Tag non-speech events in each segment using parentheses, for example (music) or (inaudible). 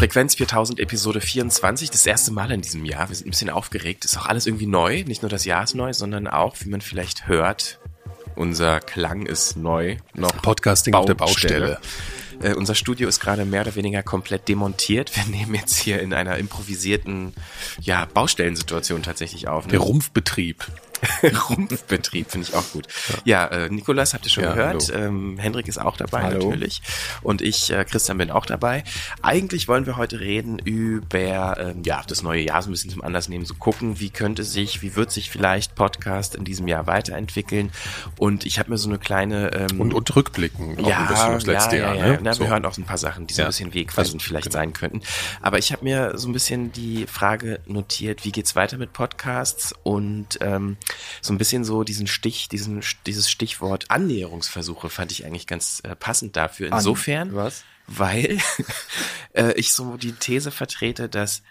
Frequenz 4000 Episode 24, das erste Mal in diesem Jahr. Wir sind ein bisschen aufgeregt. Ist auch alles irgendwie neu. Nicht nur das Jahr ist neu, sondern auch, wie man vielleicht hört, unser Klang ist neu. Noch Podcasting Baustelle. auf der Baustelle. Äh, unser Studio ist gerade mehr oder weniger komplett demontiert. Wir (laughs) nehmen jetzt hier in einer improvisierten ja, Baustellensituation tatsächlich auf. Ne? Der Rumpfbetrieb. (laughs) Rumpfbetrieb finde ich auch gut. Ja, ja äh, Nikolas habt ihr schon ja, gehört. Ähm, Hendrik ist auch dabei hallo. natürlich. Und ich, äh, Christian, bin auch dabei. Eigentlich wollen wir heute reden über ähm, ja das neue Jahr so ein bisschen zum Anlass nehmen, so gucken, wie könnte sich, wie wird sich vielleicht Podcast in diesem Jahr weiterentwickeln. Und ich habe mir so eine kleine ähm, und, und rückblicken auch ja, ein bisschen das letzte ja, Jahr. Ja, ne? Na, so. Wir hören auch so ein paar Sachen, die so ein bisschen wegweisend vielleicht genau. sein könnten. Aber ich habe mir so ein bisschen die Frage notiert, wie geht's weiter mit Podcasts und ähm, so ein bisschen so diesen Stich, diesen, dieses Stichwort Annäherungsversuche fand ich eigentlich ganz äh, passend dafür. Insofern, was? weil (laughs) äh, ich so die These vertrete, dass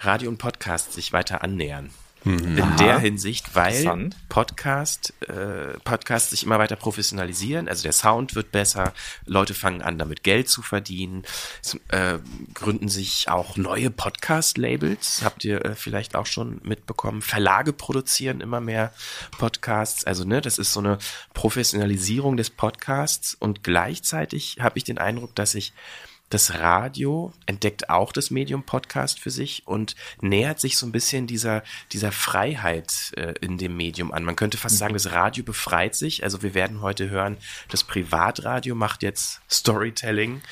Radio und Podcast sich weiter annähern. Mhm. In Aha. der Hinsicht, weil Podcast, äh, Podcasts sich immer weiter professionalisieren. Also der Sound wird besser, Leute fangen an, damit Geld zu verdienen. Es äh, gründen sich auch neue Podcast-Labels. Habt ihr äh, vielleicht auch schon mitbekommen? Verlage produzieren immer mehr Podcasts. Also ne, das ist so eine Professionalisierung des Podcasts. Und gleichzeitig habe ich den Eindruck, dass sich das Radio entdeckt auch das Medium Podcast für sich und nähert sich so ein bisschen dieser, dieser Freiheit äh, in dem Medium an. Man könnte fast sagen, das Radio befreit sich. Also wir werden heute hören, das Privatradio macht jetzt Storytelling.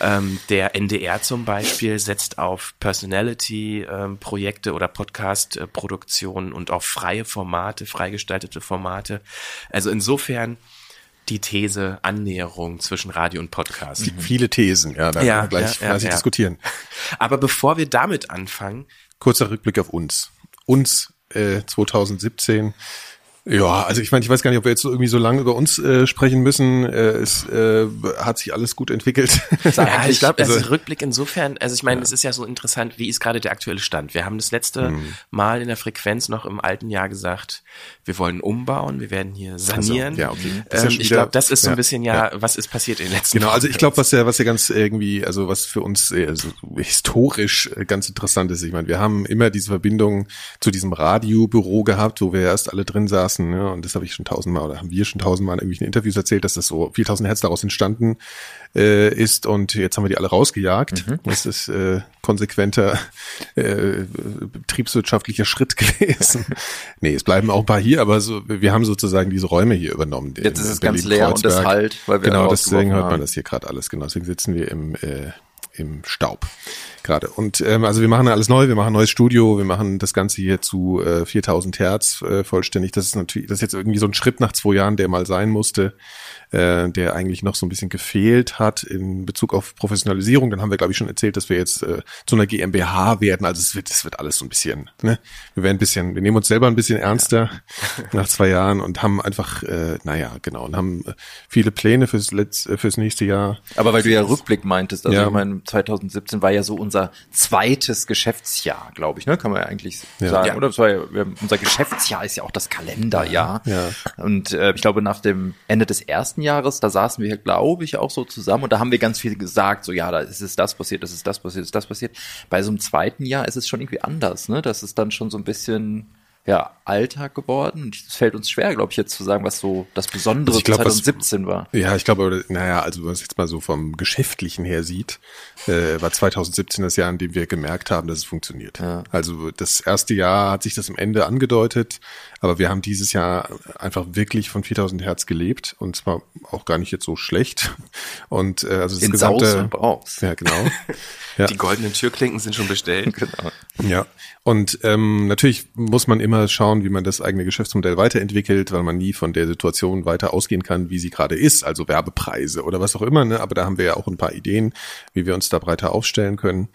Ähm, der NDR zum Beispiel setzt auf Personality-Projekte ähm, oder Podcast-Produktionen und auf freie Formate, freigestaltete Formate. Also insofern die These Annäherung zwischen Radio und Podcast. Mhm. Viele Thesen, ja, da ja, können wir gleich ja, ja, diskutieren. (laughs) Aber bevor wir damit anfangen. Kurzer Rückblick auf uns. Uns äh, 2017 ja, also ich meine, ich weiß gar nicht, ob wir jetzt irgendwie so lange über uns äh, sprechen müssen. Äh, es äh, hat sich alles gut entwickelt. (laughs) ja, ich glaube, also, also Rückblick insofern, also ich meine, ja. es ist ja so interessant, wie ist gerade der aktuelle Stand? Wir haben das letzte mhm. Mal in der Frequenz noch im alten Jahr gesagt, wir wollen umbauen, wir werden hier sanieren. Also, ja, okay. Ähm, ja ich glaube, das ist so ein bisschen ja, was ist passiert in den letzten Genau, also ich glaube, was ja, was ja ganz irgendwie, also was für uns äh, also historisch äh, ganz interessant ist, ich meine, wir haben immer diese Verbindung zu diesem Radiobüro gehabt, wo wir erst alle drin saßen lassen. Ne? Und das habe ich schon tausendmal oder haben wir schon tausendmal in irgendwelchen Interviews erzählt, dass das so viel tausend Hertz daraus entstanden äh, ist. Und jetzt haben wir die alle rausgejagt. Mhm. Das ist äh, konsequenter äh, betriebswirtschaftlicher Schritt (laughs) gewesen. nee, es bleiben auch ein paar hier, aber so, wir haben sozusagen diese Räume hier übernommen. Jetzt ist es ganz leer und das halt, weil wir Genau, deswegen hört man das hier gerade alles. Genau, deswegen sitzen wir im äh, im Staub gerade. Und ähm, also wir machen alles neu, wir machen ein neues Studio, wir machen das Ganze hier zu äh, 4000 Hertz äh, vollständig. Das ist natürlich, das ist jetzt irgendwie so ein Schritt nach zwei Jahren, der mal sein musste äh, der eigentlich noch so ein bisschen gefehlt hat in Bezug auf Professionalisierung. Dann haben wir, glaube ich, schon erzählt, dass wir jetzt äh, zu einer GmbH werden. Also es wird, es wird alles so ein bisschen, ne? Wir werden ein bisschen, wir nehmen uns selber ein bisschen ernster ja. nach zwei Jahren und haben einfach, äh, naja, genau, und haben äh, viele Pläne fürs letzte, äh, fürs nächste Jahr. Aber weil du ja Rückblick meintest, also ja. ich meine, 2017 war ja so unser zweites Geschäftsjahr, glaube ich, ne? Kann man ja eigentlich ja. sagen. Oder das war ja, unser Geschäftsjahr ist ja auch das Kalenderjahr. Ja. Und äh, ich glaube, nach dem Ende des ersten ersten Jahres, da saßen wir, glaube ich, auch so zusammen und da haben wir ganz viel gesagt, so ja, da ist es das passiert, das ist das passiert, ist das passiert. Bei so einem zweiten Jahr ist es schon irgendwie anders, ne? Das ist dann schon so ein bisschen ja, Alltag geworden. Es fällt uns schwer, glaube ich, jetzt zu sagen, was so das Besondere also glaub, 2017 was, war. Ja, ich glaube, naja, also wenn man es jetzt mal so vom Geschäftlichen her sieht, äh, war 2017 das Jahr, in dem wir gemerkt haben, dass es funktioniert. Ja. Also das erste Jahr hat sich das am Ende angedeutet, aber wir haben dieses Jahr einfach wirklich von 4000 Hertz gelebt und zwar auch gar nicht jetzt so schlecht. Und äh, also das In gesamte, Saus ja genau. (laughs) Ja. Die goldenen Türklinken sind schon bestellt. (laughs) Genau. Ja. Und ähm, natürlich muss man immer schauen, wie man das eigene Geschäftsmodell weiterentwickelt, weil man nie von der Situation weiter ausgehen kann, wie sie gerade ist, also Werbepreise oder was auch immer. Ne? Aber da haben wir ja auch ein paar Ideen, wie wir uns da breiter aufstellen können.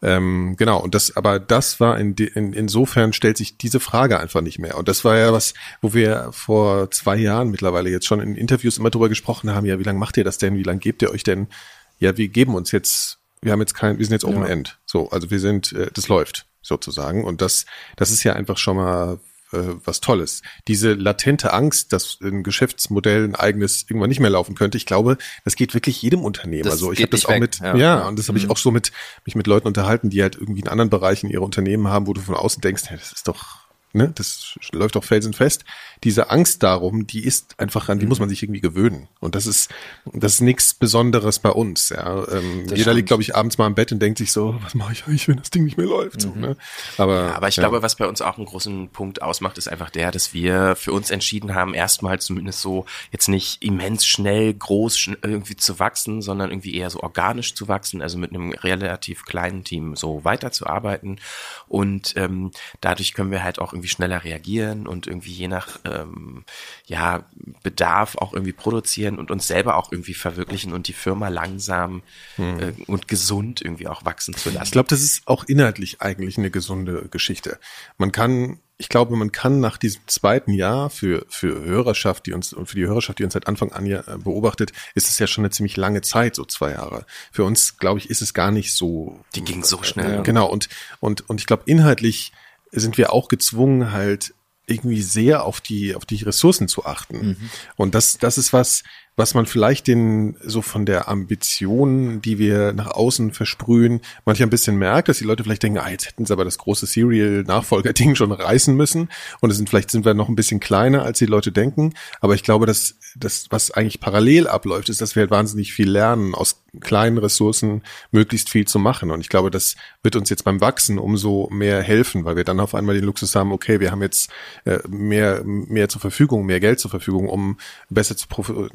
Ähm, genau, und das, aber das war in, in, insofern stellt sich diese Frage einfach nicht mehr. Und das war ja was, wo wir vor zwei Jahren mittlerweile jetzt schon in Interviews immer drüber gesprochen haben, ja, wie lange macht ihr das denn? Wie lange gebt ihr euch denn? Ja, wir geben uns jetzt, wir haben jetzt kein, wir sind jetzt Open ja. End. So, also wir sind, äh, das läuft sozusagen. Und das, das ist ja einfach schon mal äh, was Tolles. Diese latente Angst, dass ein Geschäftsmodell ein eigenes irgendwann nicht mehr laufen könnte, ich glaube, das geht wirklich jedem Unternehmen. Das also ich habe das auch weg. mit, ja, ja und das habe mhm. ich auch so mit mich mit Leuten unterhalten, die halt irgendwie in anderen Bereichen ihre Unternehmen haben, wo du von außen denkst, hey, das ist doch ne, das läuft doch felsenfest. Diese Angst darum, die ist einfach an, die muss man sich irgendwie gewöhnen. Und das ist, das ist nichts Besonderes bei uns. Ja. Ähm, jeder stimmt. liegt, glaube ich, abends mal im Bett und denkt sich so, was mache ich eigentlich, wenn das Ding nicht mehr läuft? Mhm. So, ne? Aber, ja, aber ich ja. glaube, was bei uns auch einen großen Punkt ausmacht, ist einfach der, dass wir für uns entschieden haben, erstmal zumindest so jetzt nicht immens schnell, groß irgendwie zu wachsen, sondern irgendwie eher so organisch zu wachsen, also mit einem relativ kleinen Team so weiterzuarbeiten. Und ähm, dadurch können wir halt auch irgendwie schneller reagieren und irgendwie je nach ähm, ja, Bedarf auch irgendwie produzieren und uns selber auch irgendwie verwirklichen und die Firma langsam hm. äh, und gesund irgendwie auch wachsen zu lassen. Ich glaube, das ist auch inhaltlich eigentlich eine gesunde Geschichte. Man kann ich glaube, man kann nach diesem zweiten Jahr für, für Hörerschaft, die uns, und für die Hörerschaft, die uns seit Anfang an ja äh, beobachtet, ist es ja schon eine ziemlich lange Zeit, so zwei Jahre. Für uns, glaube ich, ist es gar nicht so. Die ging so schnell. Äh, genau. Und, und, und ich glaube, inhaltlich sind wir auch gezwungen, halt irgendwie sehr auf die, auf die Ressourcen zu achten. Mhm. Und das, das ist was, was man vielleicht den, so von der Ambition, die wir nach außen versprühen, manchmal ein bisschen merkt, dass die Leute vielleicht denken, ah, jetzt hätten sie aber das große Serial-Nachfolger-Ding schon reißen müssen. Und es sind, vielleicht sind wir noch ein bisschen kleiner, als die Leute denken. Aber ich glaube, dass das, was eigentlich parallel abläuft, ist, dass wir halt wahnsinnig viel lernen, aus kleinen Ressourcen möglichst viel zu machen. Und ich glaube, das wird uns jetzt beim Wachsen umso mehr helfen, weil wir dann auf einmal den Luxus haben, okay, wir haben jetzt äh, mehr, mehr zur Verfügung, mehr Geld zur Verfügung, um besser zu,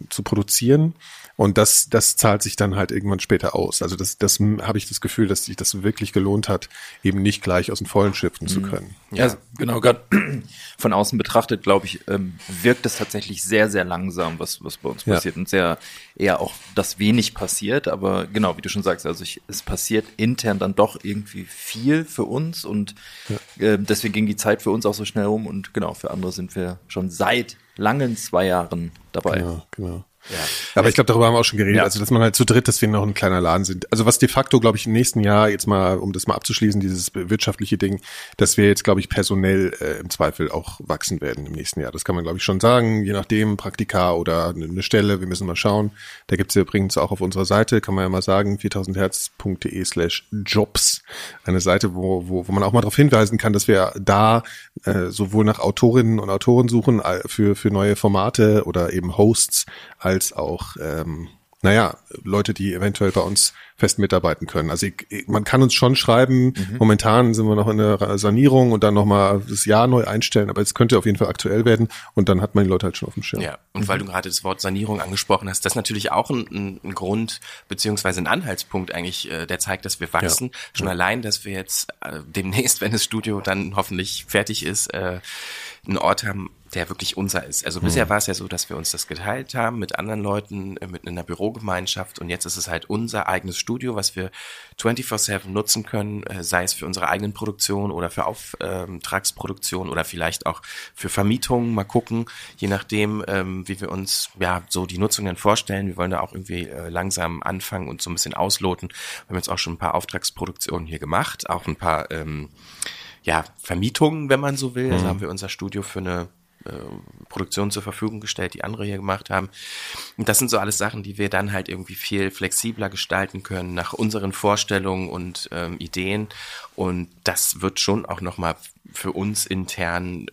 zu produzieren. Und das, das zahlt sich dann halt irgendwann später aus. Also das, das habe ich das Gefühl, dass sich das wirklich gelohnt hat, eben nicht gleich aus dem Vollen schöpfen zu mhm. können. Ja, ja genau. Gerade (clears throat) von außen betrachtet, glaube ich, ähm, wirkt es tatsächlich sehr, sehr langsam, was, was bei uns ja. passiert und sehr eher auch, dass wenig passiert. Aber genau, wie du schon sagst, also ich, es passiert intern dann doch irgendwie viel für uns und ja. äh, deswegen ging die Zeit für uns auch so schnell um und genau, für andere sind wir schon seit langen zwei Jahren dabei. Genau, genau. Ja. Aber ich glaube, darüber haben wir auch schon geredet, ja. also dass man halt zu dritt, dass wir noch ein kleiner Laden sind. Also was de facto, glaube ich, im nächsten Jahr jetzt mal, um das mal abzuschließen, dieses wirtschaftliche Ding, dass wir jetzt, glaube ich, personell äh, im Zweifel auch wachsen werden im nächsten Jahr. Das kann man, glaube ich, schon sagen, je nachdem, Praktika oder eine Stelle, wir müssen mal schauen. Da gibt's ja übrigens auch auf unserer Seite, kann man ja mal sagen, 4000herz.de slash jobs, eine Seite, wo, wo, wo man auch mal darauf hinweisen kann, dass wir da äh, sowohl nach Autorinnen und Autoren suchen äh, für, für neue Formate oder eben Hosts, als auch ähm, naja, Leute, die eventuell bei uns fest mitarbeiten können. Also ich, man kann uns schon schreiben, mhm. momentan sind wir noch in der Sanierung und dann nochmal das Jahr neu einstellen, aber es könnte auf jeden Fall aktuell werden und dann hat man die Leute halt schon auf dem Schirm. Ja, und weil du gerade das Wort Sanierung angesprochen hast, das ist natürlich auch ein, ein Grund beziehungsweise ein Anhaltspunkt eigentlich, äh, der zeigt, dass wir wachsen. Ja. Schon ja. allein, dass wir jetzt äh, demnächst, (laughs) wenn das Studio dann hoffentlich fertig ist, äh, einen Ort haben, der wirklich unser ist. Also bisher mhm. war es ja so, dass wir uns das geteilt haben mit anderen Leuten, äh, mit einer Bürogemeinschaft und jetzt ist es halt unser eigenes Studio, was wir 24-7 nutzen können, äh, sei es für unsere eigenen Produktionen oder für Auftragsproduktion oder vielleicht auch für Vermietungen. Mal gucken, je nachdem, ähm, wie wir uns ja so die Nutzung dann vorstellen. Wir wollen da auch irgendwie äh, langsam anfangen und so ein bisschen ausloten. Wir haben jetzt auch schon ein paar Auftragsproduktionen hier gemacht, auch ein paar ähm, ja, Vermietungen, wenn man so will. Also mhm. haben wir unser Studio für eine äh, Produktion zur Verfügung gestellt, die andere hier gemacht haben. Und das sind so alles Sachen, die wir dann halt irgendwie viel flexibler gestalten können nach unseren Vorstellungen und ähm, Ideen. Und das wird schon auch nochmal für uns intern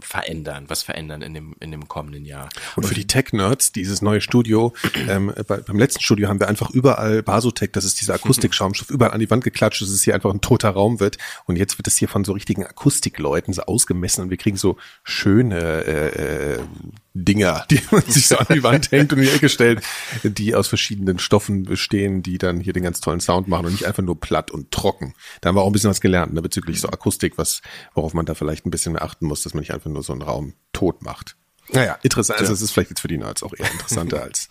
verändern, was verändern in dem, in dem kommenden Jahr. Und für die Tech-Nerds, dieses neue Studio, ähm, bei, beim letzten Studio haben wir einfach überall Basotech, das ist dieser Akustikschaumstoff, überall an die Wand geklatscht, dass es hier einfach ein toter Raum wird. Und jetzt wird es hier von so richtigen Akustikleuten so ausgemessen und wir kriegen so schöne äh, äh, Dinger, (laughs) die man sich so an die Wand hängt und in die Ecke stellt, die aus verschiedenen Stoffen bestehen, die dann hier den ganz tollen Sound machen und nicht einfach nur platt und trocken. Da haben wir auch ein bisschen was gelernt, ne, bezüglich so Akustik, was, worauf man da vielleicht ein bisschen mehr achten muss, dass man nicht einfach nur so einen Raum tot macht. Naja, interessant. Also es ist vielleicht jetzt für die Nerds auch eher interessanter (laughs) als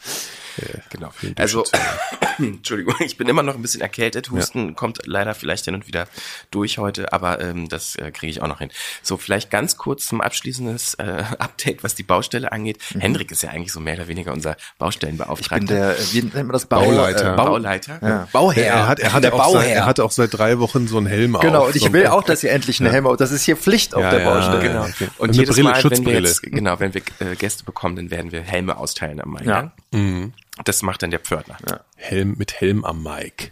äh, genau. Also, (coughs) Entschuldigung, ich bin immer noch ein bisschen erkältet. Husten ja. kommt leider vielleicht hin und wieder durch heute, aber ähm, das äh, kriege ich auch noch hin. So, vielleicht ganz kurz zum abschließendes äh, (laughs) Update, was die Baustelle angeht. Mhm. Hendrik ist ja eigentlich so mehr oder weniger unser Baustellenbeauftragter. Ich bin der, wie nennt man das? Bauleiter. Äh, Bauleiter. Ja. Bauherr. Er hat, er hat der Bauherr. Seit, er hat auch seit drei Wochen so einen Helm genau, auf. Genau, und ich will auch, dass ihr endlich einen Helm auf. Das ist hier Pflicht auf der Baustelle. Genau. Okay. Und, und jedes Brille, Mal, wenn wir jetzt, genau, wenn wir äh, Gäste bekommen, dann werden wir Helme austeilen am Eingang. Ja. Mhm. Das macht dann der Pförtner. Ja. Helm mit Helm am Mike.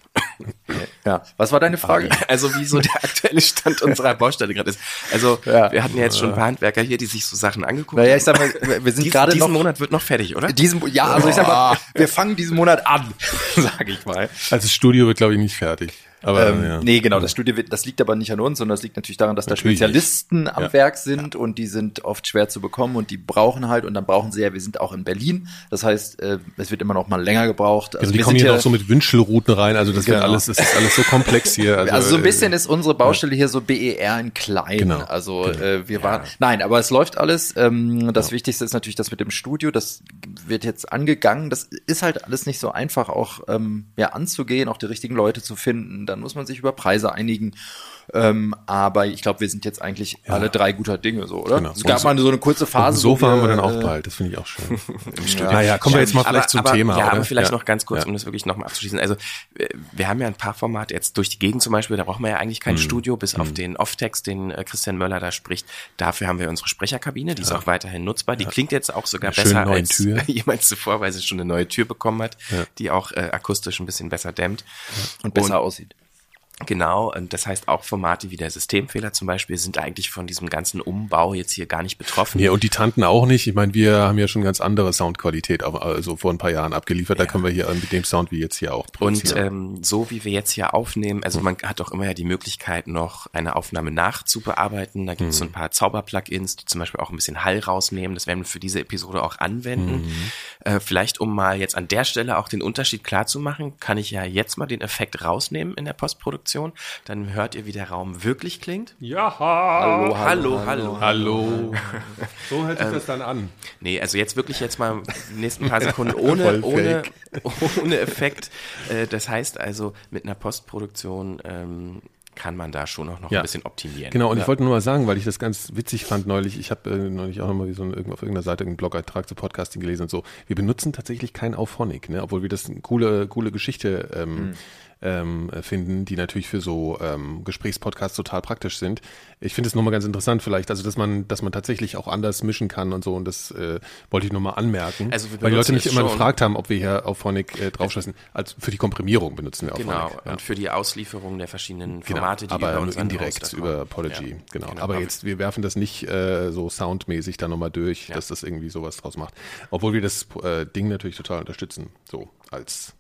Ja, was war deine Frage? Also wie so der aktuelle Stand unserer Baustelle gerade ist. Also ja. wir hatten ja jetzt schon ein paar Handwerker hier, die sich so Sachen angeguckt haben. Naja, ich sag mal, wir sind gerade noch... Diesen Monat wird noch fertig, oder? Diesen, ja, also ich sag mal, wir fangen diesen Monat an, (laughs) sage ich mal. Also das Studio wird, glaube ich, nicht fertig. Aber, ähm, ja. Nee, genau, das Studio wird, das liegt aber nicht an uns, sondern das liegt natürlich daran, dass natürlich. da Spezialisten am ja. Werk sind ja. und die sind oft schwer zu bekommen und die brauchen halt und dann brauchen sie ja, wir sind auch in Berlin, das heißt, äh, es wird immer noch mal länger gebraucht. Also, also die kommen hier noch so mit Wünschelrouten rein, also das genau. wird alles, das ist alles so komplex hier. (laughs) Also, also so ein bisschen äh, ist unsere Baustelle hier so BER in klein. Genau. Also genau. Äh, wir waren, nein, aber es läuft alles. Ähm, das Wichtigste ist natürlich das mit dem Studio, das wird jetzt angegangen. Das ist halt alles nicht so einfach auch ähm, ja anzugehen, auch die richtigen Leute zu finden. Dann muss man sich über Preise einigen. Ähm, aber ich glaube, wir sind jetzt eigentlich ja. alle drei guter Dinge, so, oder? Genau. Es gab mal so eine kurze Phase. Sofa haben wir dann auch äh, bald, das finde ich auch schön. (laughs) Im Studio. Naja, kommen wir jetzt mal vielleicht aber, zum aber, Thema. Ja, oder? aber vielleicht ja. noch ganz kurz, um das wirklich nochmal abzuschließen. Also, wir haben ja ein paar Formate jetzt durch die Gegend zum Beispiel, da brauchen wir ja eigentlich kein mhm. Studio, bis mhm. auf den Off-Text, den äh, Christian Möller da spricht. Dafür haben wir unsere Sprecherkabine, die ist auch weiterhin nutzbar. Die klingt jetzt auch sogar besser als Tür. (laughs) jemals zuvor, weil sie schon eine neue Tür bekommen hat, die auch äh, akustisch ein bisschen besser dämmt. Und besser und, aussieht. Genau, und das heißt auch Formate wie der Systemfehler zum Beispiel sind eigentlich von diesem ganzen Umbau jetzt hier gar nicht betroffen. Ja, und die Tanten auch nicht. Ich meine, wir haben ja schon ganz andere Soundqualität, also vor ein paar Jahren abgeliefert. Ja. Da können wir hier mit dem Sound wie jetzt hier auch produzieren. Und ähm, so wie wir jetzt hier aufnehmen, also man hat auch immer ja die Möglichkeit, noch eine Aufnahme nachzubearbeiten. Da gibt es mhm. so ein paar Zauber-Plugins, die zum Beispiel auch ein bisschen Hall rausnehmen. Das werden wir für diese Episode auch anwenden. Mhm. Äh, vielleicht, um mal jetzt an der Stelle auch den Unterschied klar zu machen, kann ich ja jetzt mal den Effekt rausnehmen in der Postproduktion. Produktion. Dann hört ihr, wie der Raum wirklich klingt. Ja, hallo, hallo, hallo. Hallo. (laughs) So hört sich ähm, das dann an. Nee, also jetzt wirklich jetzt mal die nächsten paar Sekunden (laughs) ohne, ohne, (laughs) ohne Effekt. Äh, das heißt also, mit einer Postproduktion ähm, kann man da schon auch noch ja. ein bisschen optimieren. Genau, und ja. ich wollte nur mal sagen, weil ich das ganz witzig fand neulich, ich habe äh, neulich auch nochmal so ein, auf irgendeiner Seite einen Blog-Eintrag zu Podcasting gelesen und so. Wir benutzen tatsächlich kein Auphonic, ne? obwohl wir das eine coole, coole Geschichte ähm, mhm ähm, finden, die natürlich für so ähm, Gesprächspodcasts total praktisch sind. Ich finde es nochmal ganz interessant vielleicht, also dass man, dass man tatsächlich auch anders mischen kann und so und das äh, wollte ich nochmal anmerken, also weil die Leute mich immer gefragt haben, ob wir hier auf Phonic äh, draufschließen. Also für die Komprimierung benutzen wir auch Genau, ja. und für die Auslieferung der verschiedenen genau, Formate, genau, die aber über indirekt über Apology, ja. genau. genau. Aber jetzt, wir werfen das nicht äh, so soundmäßig da nochmal durch, ja. dass das irgendwie sowas draus macht. Obwohl wir das äh, Ding natürlich total unterstützen, so als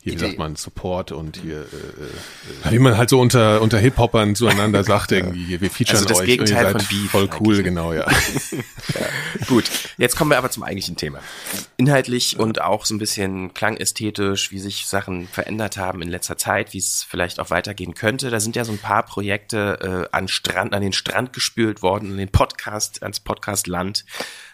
hier, wie sagt man, Support und hier, äh, äh, wie man halt so unter, unter Hip-Hoppern zueinander sagt, (laughs) irgendwie, hier, wir featuren also das euch. Gegenteil von Beef. Voll cool, genau, ja. (laughs) (laughs) ja. Gut, jetzt kommen wir aber zum eigentlichen Thema. Inhaltlich und auch so ein bisschen klangästhetisch, wie sich Sachen verändert haben in letzter Zeit, wie es vielleicht auch weitergehen könnte. Da sind ja so ein paar Projekte äh, an Strand, an den Strand gespült worden, an den Podcast, ans Podcastland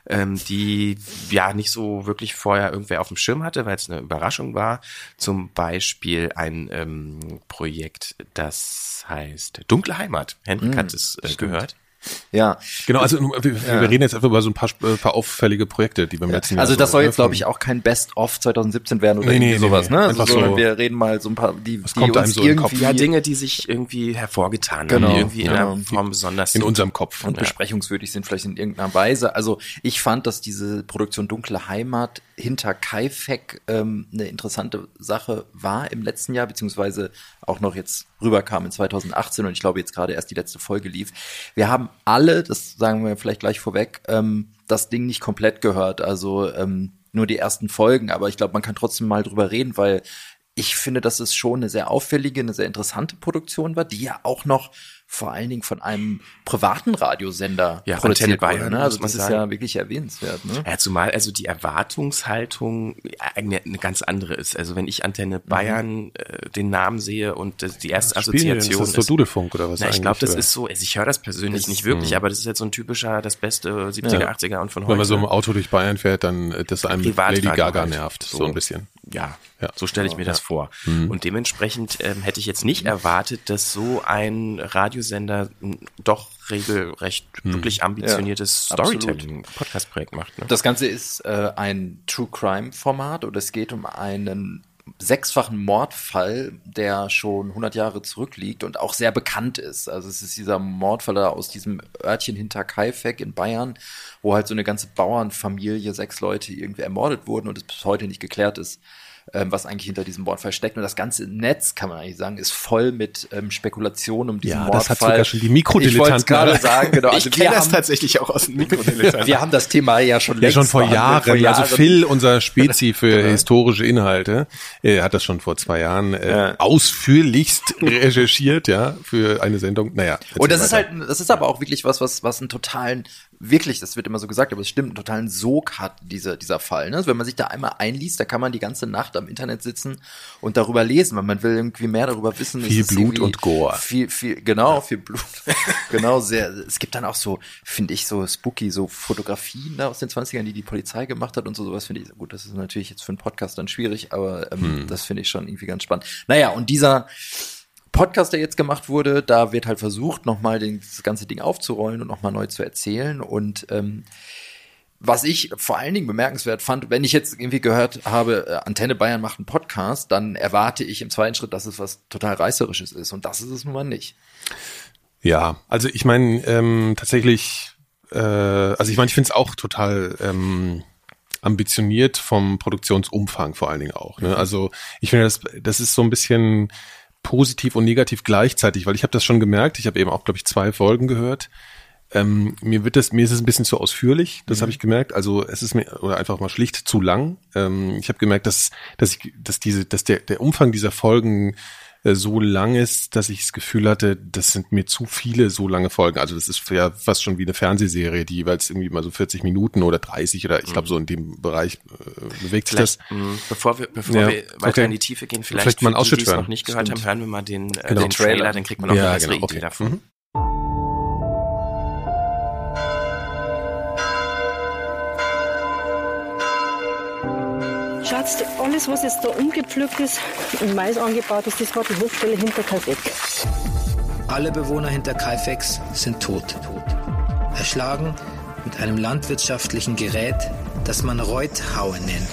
ähm, die ja nicht so wirklich vorher irgendwer auf dem Schirm hatte, weil es eine Überraschung war. Zum Beispiel ein ähm, Projekt, das heißt Dunkle Heimat. Henrik mm, hat es äh, gehört. Ja. Genau, also wir, ja. wir, reden jetzt einfach über so ein paar, äh, paar auffällige Projekte, die wir im ja. letzten Jahr Also das soll jetzt, glaube ich, auch kein Best-of 2017 werden oder nee, irgendwie nee, sowas, nee, ne? Also so, wir reden mal so ein paar, die, Was die kommt uns so irgendwie... Ja, Dinge, die sich irgendwie hervorgetan genau. haben, die irgendwie in einer Form besonders In unserem Kopf. Und besprechungswürdig sind vielleicht in irgendeiner Weise. Also ich fand, dass diese Produktion Dunkle Heimat hinter Kaifek ähm, eine interessante Sache war im letzten Jahr, beziehungsweise auch noch jetzt rüberkam in 2018 und ich glaube jetzt gerade erst die letzte Folge lief. Wir haben alle, das sagen wir vielleicht gleich vorweg, ähm, das Ding nicht komplett gehört, also ähm, nur die ersten Folgen, aber ich glaube, man kann trotzdem mal drüber reden, weil ich finde, dass es schon eine sehr auffällige, eine sehr interessante Produktion war, die ja auch noch vor allen Dingen von einem privaten Radiosender ja, produziert Bayern, wurde. Ne? Also das ist ja wirklich erwähnenswert. Ne? Ja, zumal also die Erwartungshaltung eine, eine ganz andere ist. Also wenn ich Antenne mhm. Bayern mhm. äh, den Namen sehe und das, die erste Assoziation ist das so Dudelfunk oder was? Na, ich glaube, das ist so. Also ich höre das persönlich das, nicht wirklich, mh. aber das ist jetzt so ein typischer das Beste 70er, ja. 80er und von heute. Wenn man so im Auto durch Bayern fährt, dann äh, das einem Lady Gaga halt. nervt so, so ein bisschen. Ja, ja. so stelle ich mir das vor. Mhm. Und dementsprechend ähm, hätte ich jetzt nicht erwartet, dass so ein Radiosender doch regelrecht hm. wirklich ambitioniertes ja, Storytelling-Podcast-Projekt macht. Ne? Das Ganze ist äh, ein True Crime-Format und es geht um einen sechsfachen Mordfall, der schon 100 Jahre zurückliegt und auch sehr bekannt ist. Also es ist dieser Mordfall aus diesem Örtchen hinter Kaifek in Bayern, wo halt so eine ganze Bauernfamilie, sechs Leute irgendwie ermordet wurden und es bis heute nicht geklärt ist, ähm, was eigentlich hinter diesem Mordfall steckt. Und das ganze Netz, kann man eigentlich sagen, ist voll mit ähm, Spekulationen um diesen ja, Mordfall. Das hat sogar schon die Mikrodilettanten. Ich gerade sagen, genau. Also ich kenne das tatsächlich auch aus dem Mikrodilettanten. wir haben das Thema ja schon ja, schon vor Jahren. vor Jahren. Also Phil, unser Spezi für genau. (laughs) (laughs) historische Inhalte, äh, hat das schon vor zwei Jahren äh, ja. ausführlichst (laughs) recherchiert, ja, für eine Sendung. Naja. Und das ist halt, das ist aber auch wirklich was, was, was einen totalen wirklich, das wird immer so gesagt, aber es stimmt, einen totalen Sog hat dieser, dieser Fall. Ne? Also wenn man sich da einmal einliest, da kann man die ganze Nacht am Internet sitzen und darüber lesen, weil man will irgendwie mehr darüber wissen. Viel Blut und Gore. Viel, viel, genau, viel Blut. (laughs) genau, sehr. Es gibt dann auch so, finde ich, so spooky, so Fotografien da aus den 20ern, die die Polizei gemacht hat und so sowas finde ich, gut, das ist natürlich jetzt für einen Podcast dann schwierig, aber ähm, hm. das finde ich schon irgendwie ganz spannend. Naja, und dieser, Podcast, der jetzt gemacht wurde, da wird halt versucht, nochmal das ganze Ding aufzurollen und nochmal neu zu erzählen. Und ähm, was ich vor allen Dingen bemerkenswert fand, wenn ich jetzt irgendwie gehört habe, äh, Antenne Bayern macht einen Podcast, dann erwarte ich im zweiten Schritt, dass es was total Reißerisches ist. Und das ist es nun mal nicht. Ja, also ich meine, ähm, tatsächlich, äh, also ich meine, ich finde es auch total ähm, ambitioniert vom Produktionsumfang vor allen Dingen auch. Ne? Also ich finde, das, das ist so ein bisschen positiv und negativ gleichzeitig, weil ich habe das schon gemerkt. Ich habe eben auch, glaube ich, zwei Folgen gehört. Ähm, mir wird das, mir ist es ein bisschen zu ausführlich, das mhm. habe ich gemerkt. Also es ist mir oder einfach mal schlicht zu lang. Ähm, ich habe gemerkt, dass, dass ich, dass diese, dass der, der Umfang dieser Folgen so lang ist, dass ich das Gefühl hatte, das sind mir zu viele so lange Folgen. Also das ist ja fast schon wie eine Fernsehserie, die jeweils irgendwie mal so 40 Minuten oder 30 oder ich glaube mhm. so in dem Bereich äh, bewegt sich das. Mh, bevor wir, bevor ja, wir weiter okay. in die Tiefe gehen, vielleicht, vielleicht mal die, die es noch nicht gehört Stimmt. haben, hören wir mal den, äh, genau. den Trailer, dann kriegt man auch ja, eine genau. Idee okay. davon. Mhm. Schatz, alles, was jetzt da umgepflückt ist und Mais angebaut ist, das war die Hofstelle hinter Kaifeck. Alle Bewohner hinter Kaifex sind tot. Erschlagen mit einem landwirtschaftlichen Gerät, das man Reuthaue nennt.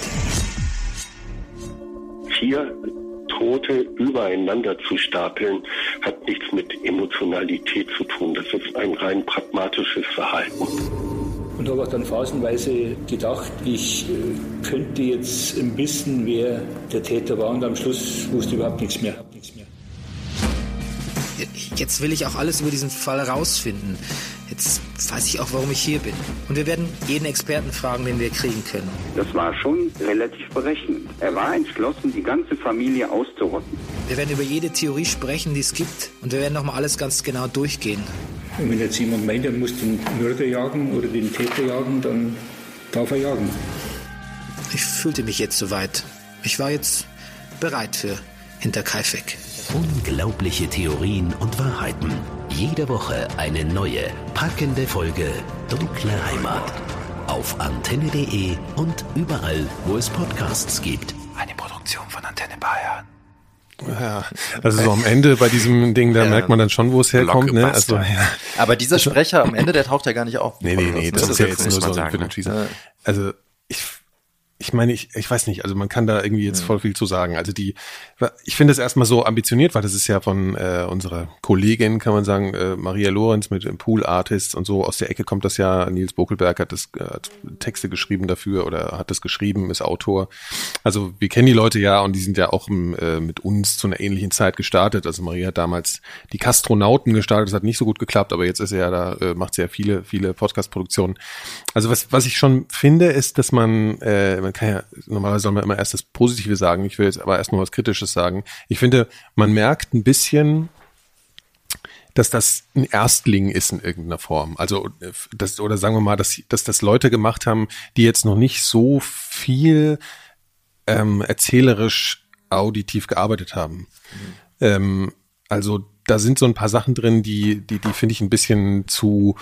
Vier Tote übereinander zu stapeln, hat nichts mit Emotionalität zu tun. Das ist ein rein pragmatisches Verhalten und habe auch dann phasenweise gedacht, ich äh, könnte jetzt wissen, wer der Täter war und am Schluss wusste ich überhaupt nichts mehr. Nichts mehr. Jetzt will ich auch alles über diesen Fall herausfinden. Jetzt weiß ich auch, warum ich hier bin. Und wir werden jeden Experten fragen, den wir kriegen können. Das war schon relativ berechnend. Er war entschlossen, die ganze Familie auszurotten. Wir werden über jede Theorie sprechen, die es gibt. Und wir werden nochmal alles ganz genau durchgehen. Und wenn jetzt jemand meint, er muss den Mörder jagen oder den Täter jagen, dann darf er jagen. Ich fühlte mich jetzt soweit. Ich war jetzt bereit für Hinterkaifeck. Unglaubliche Theorien und Wahrheiten. Jede Woche eine neue, packende Folge Dunkle Heimat. Auf antenne.de und überall, wo es Podcasts gibt. Eine Produktion von Antenne Bayern. Ja, also so am Ende bei diesem Ding, da ja. merkt man dann schon, wo es herkommt. Ne? Also, ja. Aber dieser Sprecher am Ende, der taucht ja gar nicht auf. Nee, nee, nee, das, das ist ja jetzt nur so ein Teaser. Also ich ich meine, ich, ich weiß nicht, also man kann da irgendwie jetzt voll viel zu sagen. Also die, ich finde es erstmal so ambitioniert, weil das ist ja von äh, unserer Kollegin, kann man sagen, äh, Maria Lorenz mit dem Pool Artists und so. Aus der Ecke kommt das ja. Nils Bokelberg hat das äh, hat Texte geschrieben dafür oder hat das geschrieben, ist Autor. Also wir kennen die Leute ja und die sind ja auch äh, mit uns zu einer ähnlichen Zeit gestartet. Also Maria hat damals die Kastronauten gestartet, das hat nicht so gut geklappt, aber jetzt ist er ja da, äh, macht sehr viele, viele Podcast-Produktionen. Also was, was ich schon finde, ist, dass man, äh, man kann ja, normalerweise soll man immer erst das Positive sagen, ich will jetzt aber erst noch was Kritisches sagen. Ich finde, man merkt ein bisschen, dass das ein Erstling ist in irgendeiner Form. Also das, oder sagen wir mal, dass, dass das Leute gemacht haben, die jetzt noch nicht so viel ähm, erzählerisch auditiv gearbeitet haben. Mhm. Ähm, also da sind so ein paar Sachen drin, die, die, die finde ich ein bisschen zu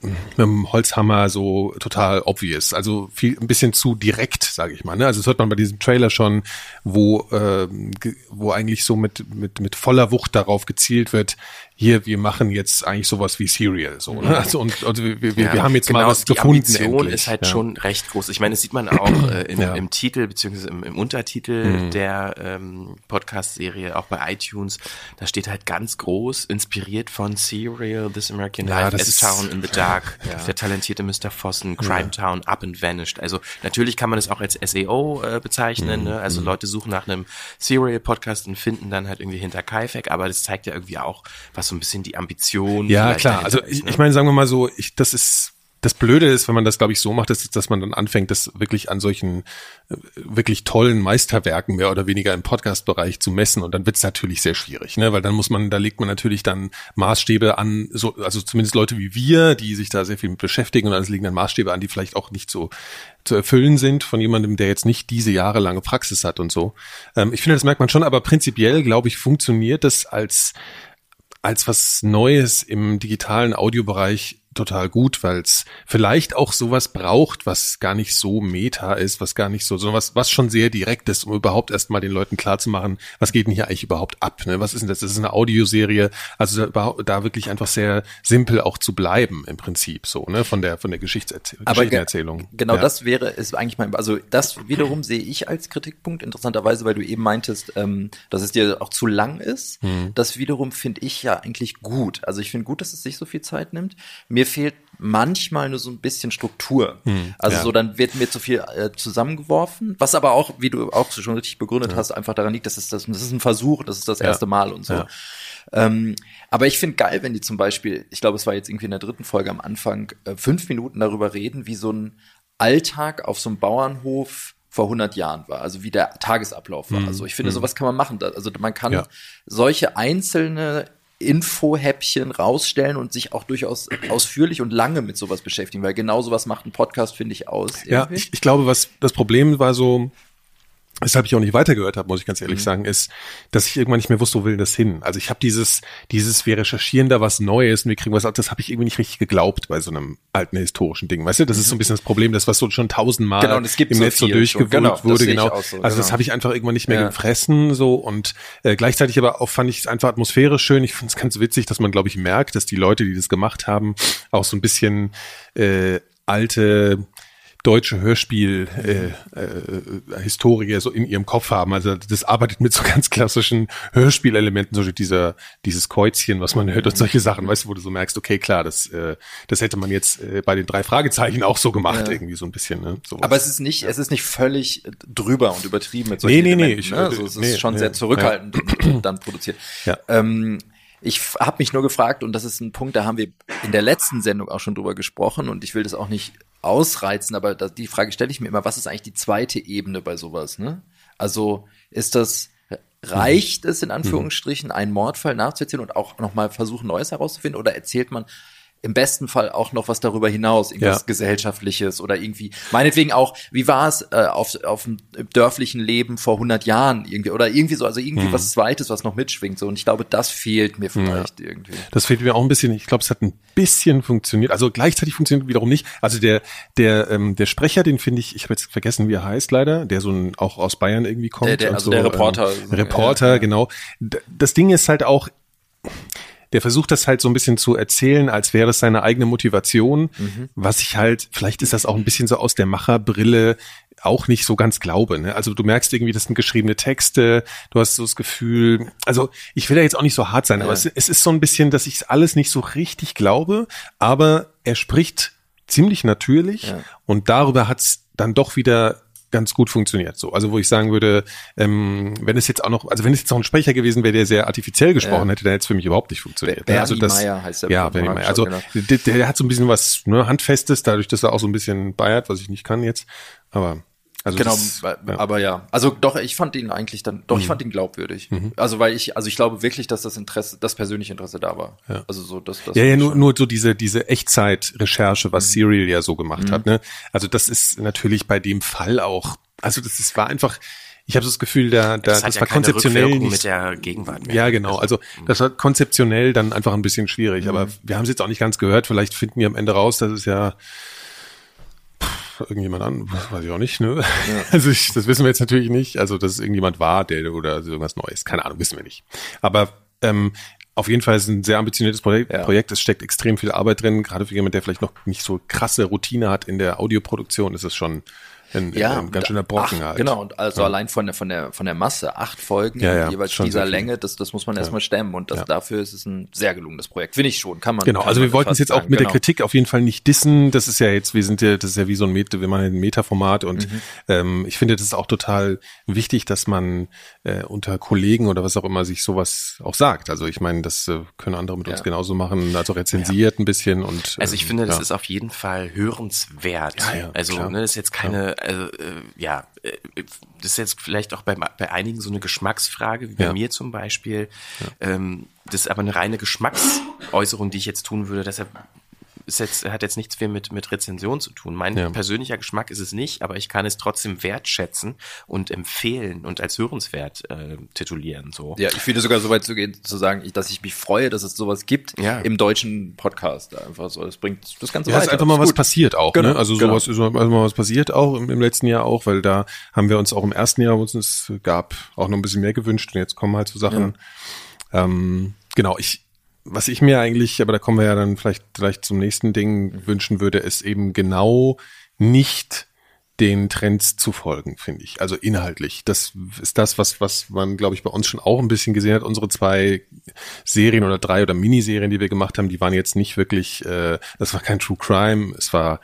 mit dem Holzhammer so total obvious, also viel ein bisschen zu direkt, sage ich mal. Ne? Also das hört man bei diesem Trailer schon, wo äh, wo eigentlich so mit mit mit voller Wucht darauf gezielt wird, hier, wir machen jetzt eigentlich sowas wie Serial, so, ne? Also, und, und wir, wir, ja, wir haben jetzt genau, mal was die gefunden. Die Ambition endlich. ist halt ja. schon recht groß. Ich meine, das sieht man auch äh, (clears throat) im, ja. im Titel, beziehungsweise im, im Untertitel mhm. der ähm, Podcast-Serie, auch bei iTunes. Da steht halt ganz groß, inspiriert von Serial, This American Life, S-Town in the Dark, der talentierte Mr. Fossen, Crime Town, Up and Vanished. Also, natürlich kann man es auch als SEO äh, bezeichnen, mhm. ne? Also, mhm. Leute suchen nach einem Serial-Podcast und finden dann halt irgendwie hinter Kaifek, aber das zeigt ja irgendwie auch, was so ein bisschen die Ambition. Ja, klar. Also ich, ne? ich meine, sagen wir mal so, ich, das ist das Blöde ist, wenn man das, glaube ich, so macht, ist, dass man dann anfängt, das wirklich an solchen äh, wirklich tollen Meisterwerken mehr oder weniger im Podcast-Bereich zu messen. Und dann wird es natürlich sehr schwierig, ne? Weil dann muss man, da legt man natürlich dann Maßstäbe an, so, also zumindest Leute wie wir, die sich da sehr viel mit beschäftigen und alles legen dann Maßstäbe an, die vielleicht auch nicht so zu erfüllen sind von jemandem, der jetzt nicht diese jahrelange Praxis hat und so. Ähm, ich finde, das merkt man schon, aber prinzipiell, glaube ich, funktioniert das als als was Neues im digitalen Audiobereich total gut, weil es vielleicht auch sowas braucht, was gar nicht so meta ist, was gar nicht so, sondern was, was schon sehr direkt ist, um überhaupt erstmal den Leuten klarzumachen, was geht denn hier eigentlich überhaupt ab? Ne? Was ist denn das? Das ist eine Audioserie, also da, da wirklich einfach sehr simpel auch zu bleiben im Prinzip so, ne, von der von der Geschichtserzählung. Aber Geschichtenerzählung. genau ja. das wäre ist eigentlich mein, also das wiederum sehe ich als Kritikpunkt interessanterweise, weil du eben meintest, ähm, dass es dir auch zu lang ist. Hm. Das wiederum finde ich ja eigentlich gut. Also ich finde gut, dass es sich so viel Zeit nimmt. Mir fehlt manchmal nur so ein bisschen Struktur. Hm, also ja. so, dann wird mir zu viel äh, zusammengeworfen, was aber auch, wie du auch schon richtig begründet ja. hast, einfach daran liegt, dass es das, das ist ein Versuch, das ist das erste ja. Mal und so. Ähm, aber ich finde geil, wenn die zum Beispiel, ich glaube, es war jetzt irgendwie in der dritten Folge am Anfang, äh, fünf Minuten darüber reden, wie so ein Alltag auf so einem Bauernhof vor 100 Jahren war, also wie der Tagesablauf war. Mhm. Also ich finde, mhm. sowas kann man machen. Also man kann solche einzelne Infohäppchen rausstellen und sich auch durchaus (clears throat) ausführlich und lange mit sowas beschäftigen, weil genau sowas macht ein Podcast, finde ich, aus. Irgendwie. Ja, ich, ich glaube, was das Problem war so, weshalb ich auch nicht weitergehört habe, muss ich ganz ehrlich mhm. sagen, ist, dass ich irgendwann nicht mehr wusste, wo will das hin. Also ich habe dieses, dieses, wir recherchieren da was Neues und wir kriegen was, das habe ich irgendwie nicht richtig geglaubt bei so einem alten historischen Ding. Weißt du, das ist so ein bisschen das Problem, das was so schon tausendmal genau, im so Netz so durchgewühlt genau, wurde. Genau. So, also genau. das habe ich einfach irgendwann nicht mehr ja. gefressen so und äh, gleichzeitig aber auch fand ich es einfach atmosphärisch schön. Ich finde es ganz witzig, dass man glaube ich merkt, dass die Leute, die das gemacht haben, auch so ein bisschen äh, alte deutsche Hörspiel äh, äh, so in ihrem Kopf haben. Also das arbeitet mit so ganz klassischen Hörspielelementen, so dieser dieses Kreuzchen, was man hört und solche Sachen, weißt du, wo du so merkst, okay, klar, das äh, das hätte man jetzt äh, bei den drei Fragezeichen auch so gemacht, ja. irgendwie so ein bisschen. Ne? Sowas. Aber es ist nicht, ja. es ist nicht völlig drüber und übertrieben mit solchen nee, nee, Elementen. Nee, ich, ne? also es ist nee, schon nee, sehr zurückhaltend ja. dann produziert. Ja. Ähm, ich habe mich nur gefragt, und das ist ein Punkt, da haben wir in der letzten Sendung auch schon drüber gesprochen, und ich will das auch nicht ausreizen, aber da, die Frage stelle ich mir immer, was ist eigentlich die zweite Ebene bei sowas? Ne? Also ist das, reicht es in Anführungsstrichen, einen Mordfall nachzuerzählen und auch nochmal versuchen, Neues herauszufinden, oder erzählt man im besten Fall auch noch was darüber hinaus, irgendwas ja. gesellschaftliches oder irgendwie, meinetwegen auch, wie war es äh, auf, auf dem dörflichen Leben vor 100 Jahren irgendwie oder irgendwie so, also irgendwie mhm. was Zweites, was noch mitschwingt so und ich glaube, das fehlt mir vielleicht ja. irgendwie. Das fehlt mir auch ein bisschen, ich glaube, es hat ein bisschen funktioniert, also gleichzeitig funktioniert wiederum nicht, also der, der, ähm, der Sprecher, den finde ich, ich habe jetzt vergessen, wie er heißt leider, der so ein, auch aus Bayern irgendwie kommt. Der, der, also so, der Reporter. Ähm, Reporter, ja, genau. Das Ding ist halt auch, der versucht das halt so ein bisschen zu erzählen, als wäre es seine eigene Motivation, mhm. was ich halt, vielleicht ist das auch ein bisschen so aus der Macherbrille auch nicht so ganz glaube. Ne? Also du merkst irgendwie, das sind geschriebene Texte, du hast so das Gefühl, also ich will ja jetzt auch nicht so hart sein, ja. aber es, es, ist so ein bisschen, dass ich alles nicht so richtig glaube, aber er spricht ziemlich natürlich ja. und darüber hat's dann doch wieder ganz gut funktioniert. So, also wo ich sagen würde, ähm, wenn es jetzt auch noch, also wenn es jetzt noch ein Sprecher gewesen wäre, der sehr artifiziell gesprochen ja. hätte, dann hätte es für mich überhaupt nicht funktioniert. Bernie also das, Meyer heißt der. Ja, Bernie Meyer. Also genau. der, der, hat so ein bisschen was ne, handfestes, dadurch, dass er auch so ein bisschen bayert, was ich nicht kann jetzt. Aber Also genau, das, ja. aber ja, also doch, ich fand ihn eigentlich dann, doch, mhm. ich fand ihn glaubwürdig. Mhm. Also weil ich, also ich glaube wirklich, dass das Interesse, das persönliche Interesse da war. Ja. Also so, dass das. Ja, ja, nur, nur so diese, diese Echtzeit-Recherche, was mhm. Serial ja so gemacht mhm. hat. Ne? Also das ist natürlich bei dem Fall auch, also das ist, war einfach, ich habe das Gefühl, da, da das, das ja war konzeptionell nicht, mit der Gegenwart. Mehr. Ja, genau. Also das war konzeptionell dann einfach ein bisschen schwierig. Mhm. Aber wir haben es jetzt auch nicht ganz gehört. Vielleicht finden wir am Ende raus, dass es ja irgendjemand an, weiß ich auch nicht, ne? Ja. (laughs) Also ich, das wissen wir jetzt natürlich nicht. Also, dass es irgendjemand war, der oder irgendwas Neues. Keine Ahnung, wissen wir nicht. Aber ähm, auf jeden Fall ist es ein sehr ambitioniertes Projekt. Ja. Projekt. Es steckt extrem viel Arbeit drin. Gerade für jemand, der vielleicht noch nicht so krasse Routine hat in der Audioproduktion, ist es schon ein, ja, ein ganz schöner Brocken ach, halt. Genau, und also ja. allein von der, von der, von der Masse, acht Folgen, ja, ja, jeweils dieser Länge, das, das muss man erstmal stemmen und das, dafür ist es ein sehr gelungenes Projekt. Finde ich schon, kann man. Genau, kann also man wir wollten es jetzt auch mit genau. der Kritik auf jeden Fall nicht dissen. Das ist ja jetzt, wir sind ja, das ist ja wie so ein Meta, wir machen ein Meta-Format und mhm. ähm, ich finde, das ist auch total wichtig, dass man äh, unter Kollegen oder was auch immer sich sowas auch sagt. Also ich meine, das äh, können andere mit uns genauso machen, also rezensiert ein bisschen und. Also ich finde, das ist auf jeden Fall hörenswert. also, ne, das ist jetzt keine, also, äh, ja, äh, das ist jetzt vielleicht auch bei, bei einigen so eine Geschmacksfrage, wie bei ja. mir zum Beispiel. Ja. Ähm, das ist aber eine reine Geschmacksäußerung, die ich jetzt tun würde. Deshalb ist jetzt, hat jetzt nichts viel mit, mit Rezension zu tun. Mein ja. persönlicher Geschmack ist es nicht, aber ich kann es trotzdem wertschätzen und empfehlen und als hörenswert äh, titulieren. So. Ja, ich würde sogar so weit zu gehen, zu sagen, dass ich mich freue, dass es sowas gibt ja. im deutschen Podcast. Einfach so. Das bringt das Ganze ja, weiter. ist einfach mal was passiert auch. Genau, ne? Also genau. sowas ist also mal was passiert auch im, im, letzten Jahr auch, weil da haben wir uns auch im ersten Jahr uns es gab auch noch ein bisschen mehr gewünscht und jetzt kommen halt so Sachen. Ja. Ähm, genau, ich was ich mir eigentlich, aber da kommen wir ja dann vielleicht gleich zum nächsten Ding wünschen würde, ist eben genau nicht den Trends zu folgen, finde ich. Also inhaltlich. Das ist das, was, was man, glaube ich, bei uns schon auch ein bisschen gesehen hat. Unsere zwei Serien oder drei oder Miniserien, die wir gemacht haben, die waren jetzt nicht wirklich, äh, das war kein True Crime, es war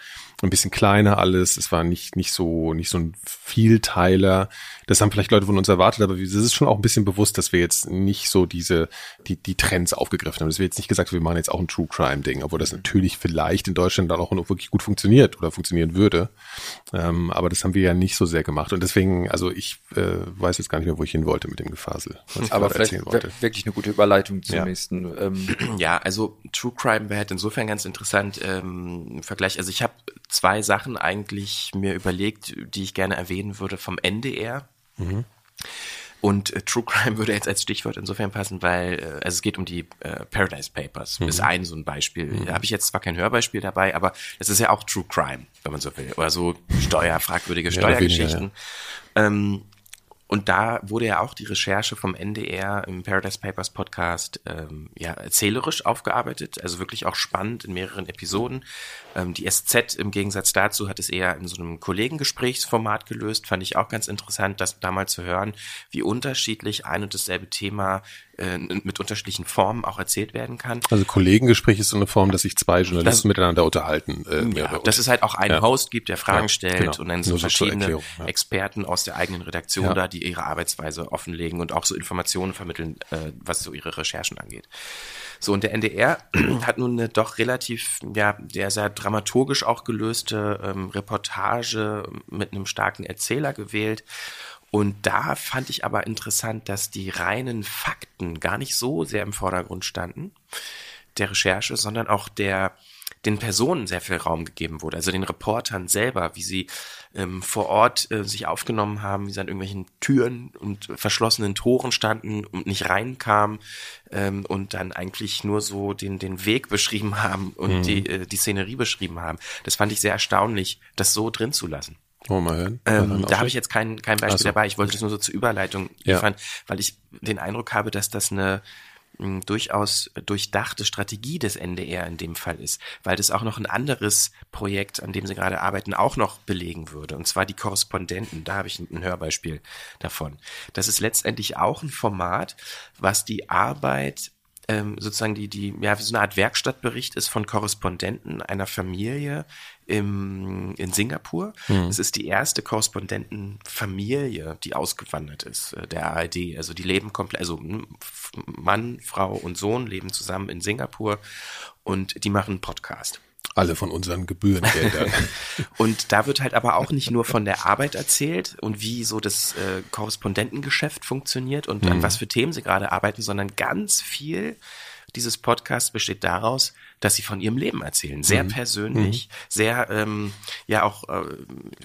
ein bisschen kleiner alles, es war nicht, nicht so, nicht so ein Vielteiler. Das haben vielleicht Leute von uns erwartet, aber es ist schon auch ein bisschen bewusst, dass wir jetzt nicht so diese, die, die Trends aufgegriffen haben. Das wird jetzt nicht gesagt, wir machen jetzt auch ein True Crime Ding, obwohl das natürlich vielleicht in Deutschland dann auch wirklich gut funktioniert oder funktionieren würde. Ähm, aber das haben wir ja nicht so sehr gemacht. Und deswegen, also ich äh, weiß jetzt gar nicht mehr, wo ich hin wollte mit dem Gefasel. Aber vielleicht wirklich eine gute Überleitung zum ja. nächsten. Ähm. Ja, also True Crime wäre halt insofern ganz interessant ähm, im Vergleich. Also ich habe zwei Sachen eigentlich mir überlegt, die ich gerne erwähnen würde vom NDR. Mhm. Und äh, True Crime (laughs) würde jetzt als Stichwort insofern passen, weil äh, also es geht um die äh, Paradise Papers. Mhm. Ist ein so ein Beispiel. Mhm. Da habe ich jetzt zwar kein Hörbeispiel dabei, aber es ist ja auch True Crime, wenn man so will. Oder so Steuer, fragwürdige Steuergeschichten. Ja, ja. Ähm, und da wurde ja auch die Recherche vom NDR im Paradise Papers Podcast ähm, ja erzählerisch aufgearbeitet, also wirklich auch spannend in mehreren Episoden. Ähm, die SZ im Gegensatz dazu hat es eher in so einem Kollegengesprächsformat gelöst, fand ich auch ganz interessant, das da mal zu hören, wie unterschiedlich ein und dasselbe Thema äh, mit unterschiedlichen Formen auch erzählt werden kann. Also Kollegengespräch ist so eine Form, dass sich zwei Journalisten das, miteinander unterhalten. Äh, ja, dass es halt auch einen ja. Host gibt, der Fragen ja, stellt genau. und dann so verschiedene so Experten aus der eigenen Redaktion da, die ihre Arbeitsweise offenlegen und auch so Informationen vermitteln, äh, was so ihre Recherchen angeht. So, und der NDR (clears throat) hat nun eine doch relativ, ja, der sehr dramaturgisch auch gelöste ähm, Reportage mit einem starken Erzähler gewählt und da fand ich aber interessant, dass die reinen Fakten gar nicht so sehr im Vordergrund standen der Recherche, sondern auch der den Personen sehr viel Raum gegeben wurde, also den Reportern selber, wie sie ähm, vor Ort äh, sich aufgenommen haben, wie sie an irgendwelchen Türen und verschlossenen Toren standen und nicht reinkamen ähm, und dann eigentlich nur so den den Weg beschrieben haben und mhm. die äh, die Szenerie beschrieben haben. Das fand ich sehr erstaunlich, das so drin zu lassen. Oh, mal hören. Ähm, da habe ich jetzt kein, kein Beispiel so. dabei. Ich wollte das nur so zur Überleitung ja. liefern, weil ich den Eindruck habe, dass das eine hm, durchaus durchdachte Strategie des NDR in dem Fall ist, weil das auch noch ein anderes Projekt, an dem sie gerade arbeiten, auch noch belegen würde. Und zwar die Korrespondenten. Da habe ich ein Hörbeispiel davon. Das ist letztendlich auch ein Format, was die Arbeit ähm, sozusagen die, die, ja, wie so eine Art Werkstattbericht ist von Korrespondenten einer Familie im, in Singapur. Mhm. Es ist die erste Korrespondentenfamilie, die ausgewandert ist, äh, der ARD. Also die leben komplett, also Mann, Frau und Sohn leben zusammen in Singapur und die machen einen Podcast. Alle von unseren Gebührengeldern. (laughs) und da wird halt aber auch nicht nur von der Arbeit erzählt und wie so das äh, Korrespondentengeschäft funktioniert und mhm. an was für Themen sie gerade arbeiten, sondern ganz viel dieses Podcast besteht daraus, dass sie von ihrem Leben erzählen. Sehr mhm. persönlich, mhm. sehr, ähm, ja auch, äh,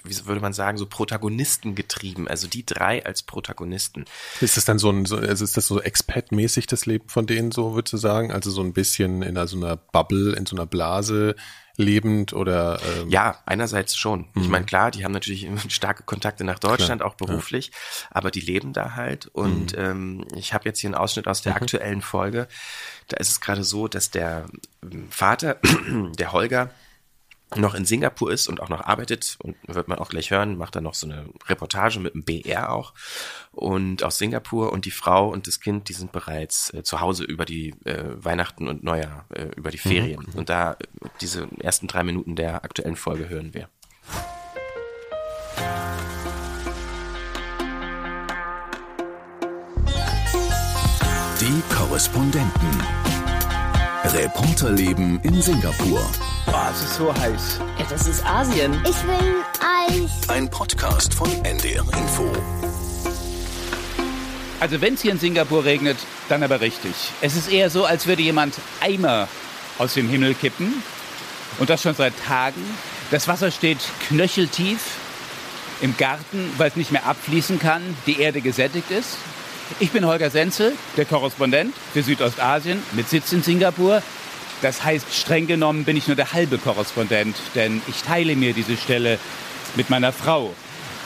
wie würde man sagen, so Protagonisten getrieben. Also die drei als Protagonisten. Ist das dann so ein, so, also ist das so Expat-mäßig das Leben von denen, so würdest du sagen? Also so ein bisschen in so einer Bubble, in so einer Blase lebend oder ähm ja einerseits schon ich mhm. meine klar die haben natürlich (laughs) starke Kontakte nach Deutschland klar, auch beruflich ja. aber die leben da halt und mhm. ähm, ich habe jetzt hier einen Ausschnitt aus der mhm. aktuellen Folge da ist es gerade so dass der ähm, Vater (clears throat) der Holger noch in Singapur ist und auch noch arbeitet und wird man auch gleich hören, macht dann noch so eine Reportage mit dem BR auch und aus Singapur und die Frau und das Kind, die sind bereits äh, zu Hause über die äh, Weihnachten und Neujahr, äh, über die mhm. Ferien. Mhm. Und da diese ersten drei Minuten der aktuellen Folge hören wir. Die Korrespondenten. Reporterleben in Singapur. Oh, es ist so heiß. Ja, das ist Asien. Ich will Eis. Ein Podcast von NDR Info. Also wenn es hier in Singapur regnet, dann aber richtig. Es ist eher so, als würde jemand Eimer aus dem Himmel kippen. Und das schon seit Tagen. Das Wasser steht knöcheltief im Garten, weil es nicht mehr abfließen kann, die Erde gesättigt ist. Ich bin Holger Senzel, der Korrespondent für Südostasien mit Sitz in Singapur. Das heißt, streng genommen bin ich nur der halbe Korrespondent, denn ich teile mir diese Stelle mit meiner Frau.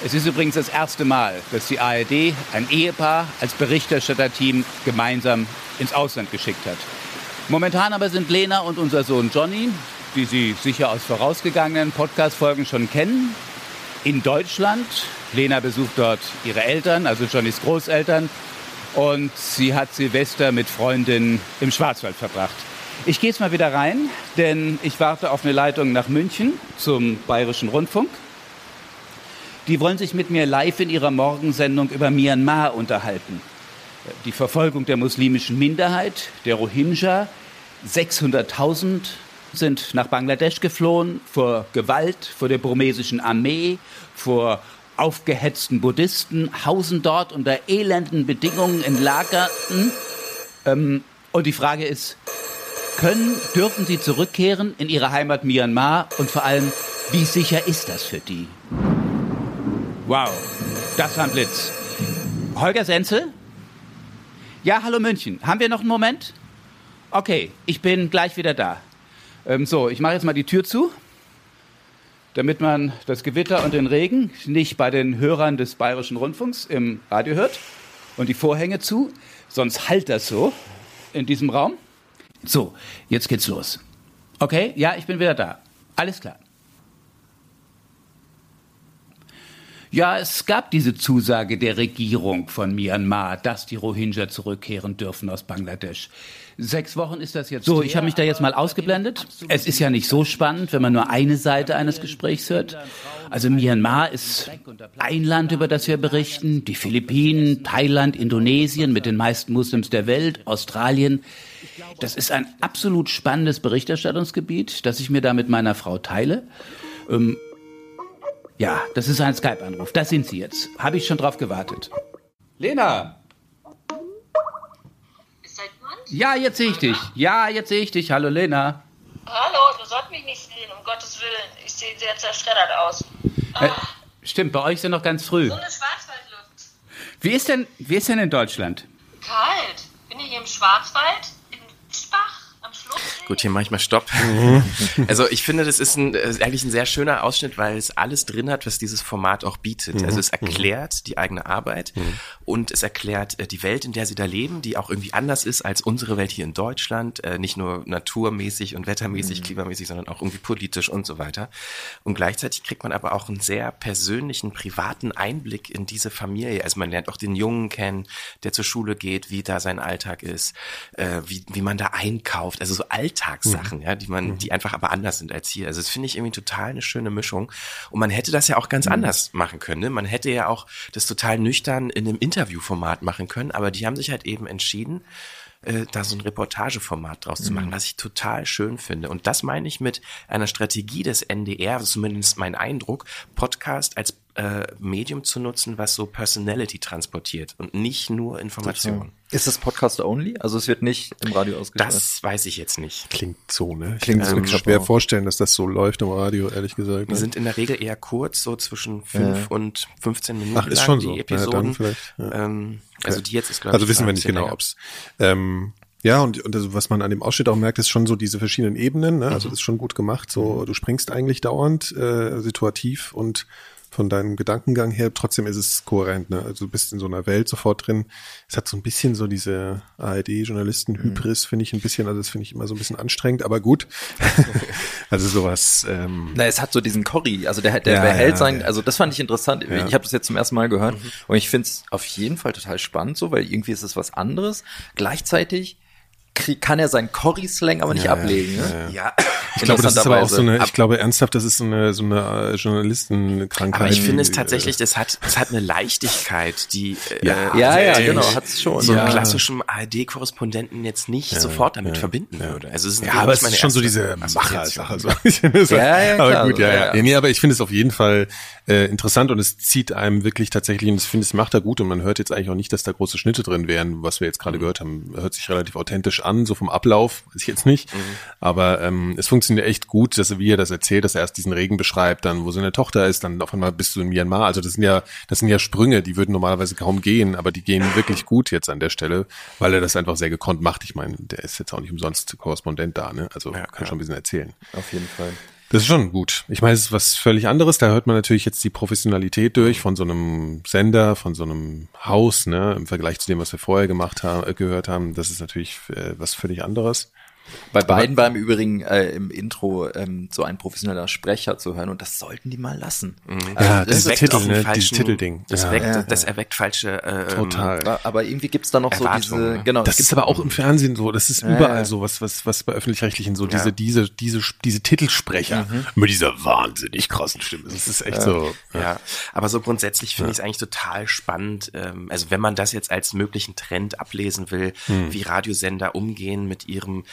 Es ist übrigens das erste Mal, dass die ARD ein Ehepaar als Berichterstatterteam gemeinsam ins Ausland geschickt hat. Momentan aber sind Lena und unser Sohn Johnny, die Sie sicher aus vorausgegangenen Podcast-Folgen schon kennen, in Deutschland. Lena besucht dort ihre Eltern, also Johnnys Großeltern, und sie hat Silvester mit Freundinnen im Schwarzwald verbracht. Ich gehe jetzt mal wieder rein, denn ich warte auf eine Leitung nach München zum Bayerischen Rundfunk. Die wollen sich mit mir live in ihrer Morgensendung über Myanmar unterhalten. Die Verfolgung der muslimischen Minderheit, der Rohingya. 600.000 sind nach Bangladesch geflohen vor Gewalt, vor der burmesischen Armee, vor aufgehetzten Buddhisten, hausen dort unter elenden Bedingungen in Lagerten. Ähm, und die Frage ist, können, dürfen sie zurückkehren in ihre Heimat Myanmar und vor allem, wie sicher ist das für die? Wow, das war ein Blitz. Holger Senzel? Ja, hallo München. Haben wir noch einen Moment? Okay, ich bin gleich wieder da. Ähm, so, ich mache jetzt mal die Tür zu, damit man das Gewitter und den Regen nicht bei den Hörern des Bayerischen Rundfunks im Radio hört. Und die Vorhänge zu, sonst halt das so in diesem Raum. So, jetzt geht's los. Okay, ja, ich bin wieder da. Alles klar. Ja, es gab diese Zusage der Regierung von Myanmar, dass die Rohingya zurückkehren dürfen aus Bangladesch. Sechs Wochen ist das jetzt. So, ich habe mich da jetzt mal ausgeblendet. Es ist ja nicht so spannend, wenn man nur eine Seite eines Gesprächs hört. Also Myanmar ist ein Land, über das wir berichten. Die Philippinen, Thailand, Indonesien mit den meisten Muslims der Welt, Australien. Das ist ein absolut spannendes Berichterstattungsgebiet, das ich mir da mit meiner Frau teile. Ähm, ja, das ist ein Skype-Anruf. Da sind Sie jetzt. Habe ich schon drauf gewartet. Lena! Ja, jetzt sehe ich dich. Ja, jetzt sehe ich dich. Hallo, Lena. Hallo, du sollst mich nicht sehen, um Gottes Willen. Ich sehe sehr zerschreddert aus. Äh, stimmt, bei euch ist ja noch ganz früh. So eine Schwarzwaldluft. Wie ist denn, wie ist denn in Deutschland? Kalt. Bin ich hier im Schwarzwald. Gut, hier mache ich mal Stopp. Mhm. also ich finde, das ist, ein, ist eigentlich ein sehr schöner Ausschnitt, weil es alles drin hat, was dieses Format auch bietet. Also es mhm. erklärt die eigene Arbeit mhm. und es erklärt äh, die Welt, in der sie da leben, die auch irgendwie anders ist als unsere Welt hier in Deutschland. Äh, nicht nur naturmäßig und wettermäßig, klimamäßig, sondern auch irgendwie politisch und so weiter. Und gleichzeitig kriegt man aber auch einen sehr persönlichen, privaten Einblick in diese Familie. Also man lernt auch den Jungen kennen, der zur Schule geht, wie da sein Alltag ist, äh, wie, wie man da einkauft. Also so Alltagssachen, mhm. ja, die man, mhm. die einfach aber anders sind als hier. Also das finde ich irgendwie total eine schöne Mischung. Und man hätte das ja auch ganz mhm. anders machen können. Ne? Man hätte ja auch das total nüchtern in einem Interviewformat machen können, aber die haben sich halt eben entschieden, äh, da so ein Reportageformat draus mhm. zu machen, was ich total schön finde. Und das meine ich mit einer Strategie des NDR, zumindest mein Eindruck, Podcast als äh, Medium zu nutzen, was so Personality transportiert und nicht nur Informationen. Ist das Podcast only? Also es wird nicht im Radio ausgestrahlt? Das weiß ich jetzt nicht. Klingt so, ne? Klingt ähm, so schwer vorstellen, dass das so läuft im Radio, ehrlich gesagt. Die ne? sind in der Regel eher kurz, so zwischen fünf ja. und 15 Minuten Ach, ist schon die so. Episoden. Ja, ja. Ähm, also die jetzt ist, glaube Also wissen wir nicht genau, ob's ähm, ja, und, und also, was man an dem Ausschnitt auch merkt, ist schon so diese verschiedenen Ebenen. Ne? Also mhm. das ist schon gut gemacht. So, du springst eigentlich dauernd äh, situativ und von deinem Gedankengang her, trotzdem ist es kohärent. Ne? Also du bist in so einer Welt sofort drin. Es hat so ein bisschen so diese ARD-Journalisten-Hybris, mhm. finde ich ein bisschen, also das finde ich immer so ein bisschen anstrengend, aber gut. (laughs) also sowas. Ähm, Na, es hat so diesen Corrie, also der, der ja, behält ja, sein, ja. also das fand ich interessant. Ja. Ich habe das jetzt zum ersten Mal gehört mhm. und ich finde es auf jeden Fall total spannend so, weil irgendwie ist es was anderes. Gleichzeitig kann er seinen Corrie-Slang aber nicht ja, ablegen. Ne? Ja, ich glaube, das ist aber auch so eine, ich glaube ernsthaft, das ist so eine, so eine äh, Journalistenkrankheit. Aber ich finde es tatsächlich, das hat, das hat eine Leichtigkeit, die, ja, äh, ja, ja, genau, hat es schon. So einen klassischen ARD-Korrespondenten jetzt nicht ja, sofort damit verbinden würde. Also es ist ja, aber es ist schon so diese Macher-Sache. So. (laughs) ja, ja, klar, aber gut, ja, ja. ja. Nee, aber ich finde es auf jeden Fall äh, interessant und es zieht einem wirklich tatsächlich, und ich finde, es macht er gut und man hört jetzt eigentlich auch nicht, dass da große Schnitte drin wären, was wir jetzt gerade mhm. gehört haben. Hört sich relativ authentisch an, so vom Ablauf, weiß ich jetzt nicht. Mhm. Aber ähm, es funktioniert echt gut, dass er, wie er das erzählt, dass er erst diesen Regen beschreibt, dann wo seine Tochter ist, dann auf einmal bist du in Myanmar. Also das sind ja, das sind ja Sprünge, die würden normalerweise kaum gehen, aber die gehen wirklich gut jetzt an der Stelle, weil er das einfach sehr gekonnt macht. Ich meine, der ist jetzt auch nicht umsonst Korrespondent da, ne? Also ja, kann ja. schon ein bisschen erzählen. Auf jeden Fall. Das ist schon gut. Ich meine, es ist was völlig anderes. Da hört man natürlich jetzt die Professionalität durch von so einem Sender, von so einem Haus, ne, im Vergleich zu dem, was wir vorher gemacht haben, gehört haben. Das ist natürlich äh, was völlig anderes. Bei beiden war im Übrigen äh, im Intro ähm, so ein professioneller Sprecher zu hören und das sollten die mal lassen. Mhm. Also, ja, das dieses Titel, ne, dieses Titelding. Das, ja. weckt, ja. das erweckt falsche äh, Total. Aber irgendwie gibt's da noch so diese, ne? genau. Das ist aber auch im Fernsehen so, das ist überall so, was, was, was bei Öffentlich-Rechtlichen so, diese, diese, diese, diese Titelsprecher mhm. mit dieser wahnsinnig krassen Stimme. Das ist echt so. Ja. aber so grundsätzlich finde ich es eigentlich total spannend, ähm, also wenn man das jetzt als möglichen Trend ablesen will, mhm. wie Radiosender umgehen mit ihrem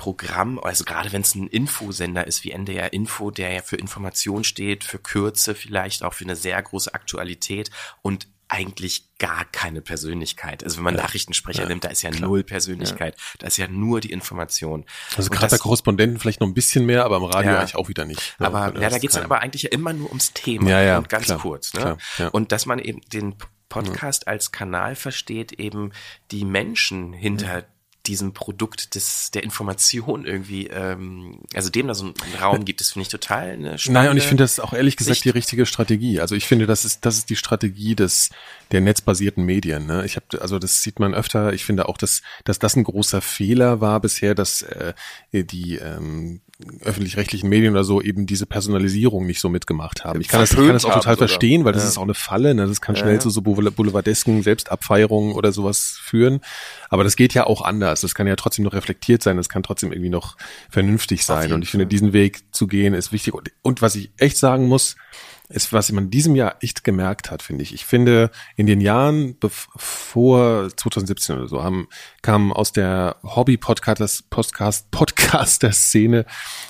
Programm, also gerade wenn es ein Infosender ist wie NDR Info, der ja für Information steht, für Kürze vielleicht auch für eine sehr große Aktualität und eigentlich gar keine Persönlichkeit. Also wenn man ja, Nachrichtensprecher ja, nimmt, da ist ja klar. null Persönlichkeit. Ja. Da ist ja nur die Information. Also gerade bei Korrespondenten vielleicht noch ein bisschen mehr, aber im Radio eigentlich auch wieder nicht. Aber ja, da geht es aber eigentlich ja immer nur ums Thema ja, ja, und ganz klar, kurz. Ne? Klar, Und dass man eben den Podcast als Kanal versteht, eben die Menschen hinter diesem Produkt des der Information irgendwie, ähm, also dem da so einen Raum gibt, das finde ich total eine Nein, und ich finde das auch ehrlich gesagt Sicht. die richtige Strategie. Also ich finde, das ist das ist die Strategie des der netzbasierten Medien. Ne? Ich habe also das sieht man öfter. Ich finde auch, dass dass das ein großer Fehler war bisher, dass äh, die ähm, öffentlich-rechtlichen Medien oder so eben diese Personalisierung nicht so mitgemacht haben. Ich kann das, ich kann das auch total verstehen, weil das ja. ist auch eine Falle. Ne? Das kann schnell ja. zu so boulevardesken Selbstabfeierungen oder sowas führen. Aber das geht ja auch anders. Das kann ja trotzdem noch reflektiert sein. Das kann trotzdem irgendwie noch vernünftig sein. Und ich finde, diesen Weg zu gehen ist wichtig. Und, und was ich echt sagen muss, ist, was man in diesem Jahr echt gemerkt hat, finde ich. Ich finde, in den Jahren bevor 2017 oder so haben, kam aus der Hobby-Podcast, Podcast, Podcaster-Szene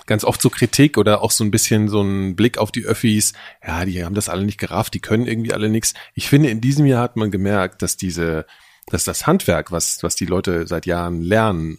ganz oft so Kritik oder auch so ein bisschen so ein Blick auf die Öffis. Ja, die haben das alle nicht gerafft, die können irgendwie alle nichts. Ich finde, in diesem Jahr hat man gemerkt, dass diese, dass das Handwerk, was, was die Leute seit Jahren lernen,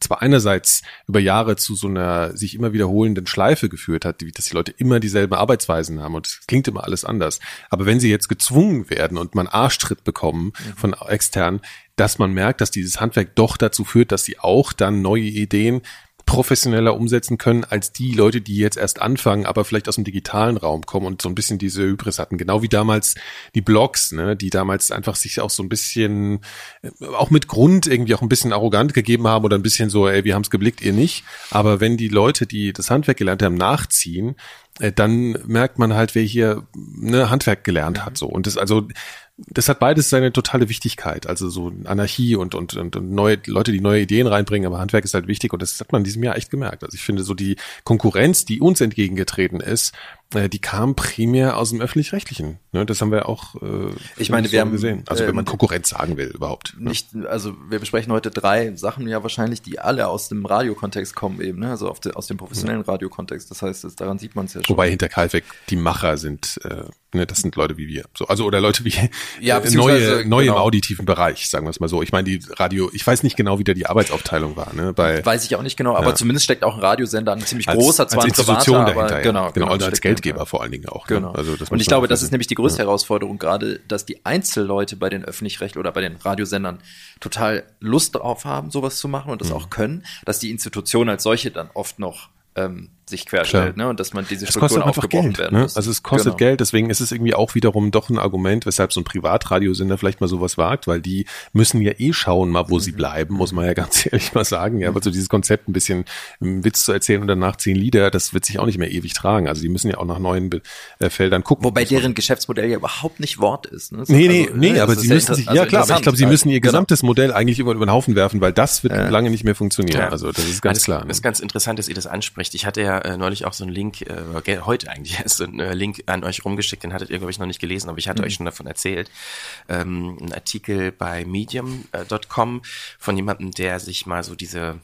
zwar einerseits über Jahre zu so einer sich immer wiederholenden Schleife geführt hat, dass die Leute immer dieselben Arbeitsweisen haben und es klingt immer alles anders. Aber wenn sie jetzt gezwungen werden und man Arschtritt bekommen mhm. von extern, dass man merkt, dass dieses Handwerk doch dazu führt, dass sie auch dann neue Ideen professioneller umsetzen können als die Leute, die jetzt erst anfangen, aber vielleicht aus dem digitalen Raum kommen und so ein bisschen diese Hybris hatten. Genau wie damals die Blogs, ne, die damals einfach sich auch so ein bisschen, äh, auch mit Grund irgendwie auch ein bisschen arrogant gegeben haben oder ein bisschen so, ey, wir haben es geblickt, ihr nicht. Aber wenn die Leute, die das Handwerk gelernt haben, nachziehen, äh, dann merkt man halt, wer hier ne, Handwerk gelernt hat. So und das also das hat beides seine totale Wichtigkeit. Also so Anarchie und, und, und, und neue Leute, die neue Ideen reinbringen, aber Handwerk ist halt wichtig und das hat man in diesem Jahr echt gemerkt. Also ich finde so die Konkurrenz, die uns entgegengetreten ist, die kam primär aus dem öffentlich-rechtlichen. Ne? Das haben wir auch äh, ich meine, wir haben gesehen. Also wenn man ähm, Konkurrenz sagen will überhaupt. Ne? Nicht, also wir besprechen heute drei Sachen ja wahrscheinlich, die alle aus dem Radiokontext kommen eben, ne? also de, aus dem professionellen Radiokontext. Das heißt, das, daran sieht man es ja schon. Wobei hinter Kalfek die Macher sind, äh, ne, das sind Leute wie wir. So, also oder Leute wie ja, äh, neue, neue genau. im auditiven Bereich, sagen wir es mal so. Ich meine, die Radio, ich weiß nicht genau, wie da die Arbeitsaufteilung war. Ne? Bei, weiß ich auch nicht genau, aber ja. zumindest steckt auch ein Radiosender, ein ziemlich als, großer, zwar als Institution privater, dahinter, aber, genau, genau, genau, also als Geldgeber dahinter. vor allen Dingen auch. Ne? Genau. Ne? Also das und ich glaube, das ist nämlich die größte ja. Herausforderung gerade, dass die Einzelleute bei den öffentlich-recht oder bei den Radiosendern total Lust darauf haben, sowas zu machen und das mhm. auch können, dass die Institution als solche dann oft noch ähm, sich querstellt, ne? Und dass man diese Strukturen aufgebrochen Geld, werden ne? Also es kostet genau. Geld, deswegen ist es irgendwie auch wiederum doch ein Argument, weshalb so ein Privatradiosender vielleicht mal sowas wagt, weil die müssen ja eh schauen, mal wo mhm. sie bleiben, muss man ja (laughs) ganz ehrlich mal sagen. Ja, aber so dieses Konzept ein bisschen einen Witz zu erzählen und danach zehn Lieder, das wird sich auch nicht mehr ewig tragen. Also die müssen ja auch nach neuen äh, Feldern gucken. Wobei deren Geschäftsmodell ja überhaupt nicht Wort ist. Ne? Nee, nee, also, nee, ne, aber sie müssen sich, also ja klar, aber ich glaube, sie müssen ihr genau. gesamtes Modell eigentlich über, über den Haufen werfen, weil das wird ja. lange nicht mehr funktionieren. Ja. Also das ist ganz das, klar. Das ist ganz interessant, dass ihr das anspricht. Ich hatte ja äh, neulich auch so einen Link, äh, heute eigentlich (laughs) erst einen äh, Link an euch rumgeschickt, den hattet ihr, glaube ich, noch nicht gelesen, aber ich hatte mhm. euch schon davon erzählt. Ähm, ein Artikel bei medium.com von jemandem, der sich mal so diese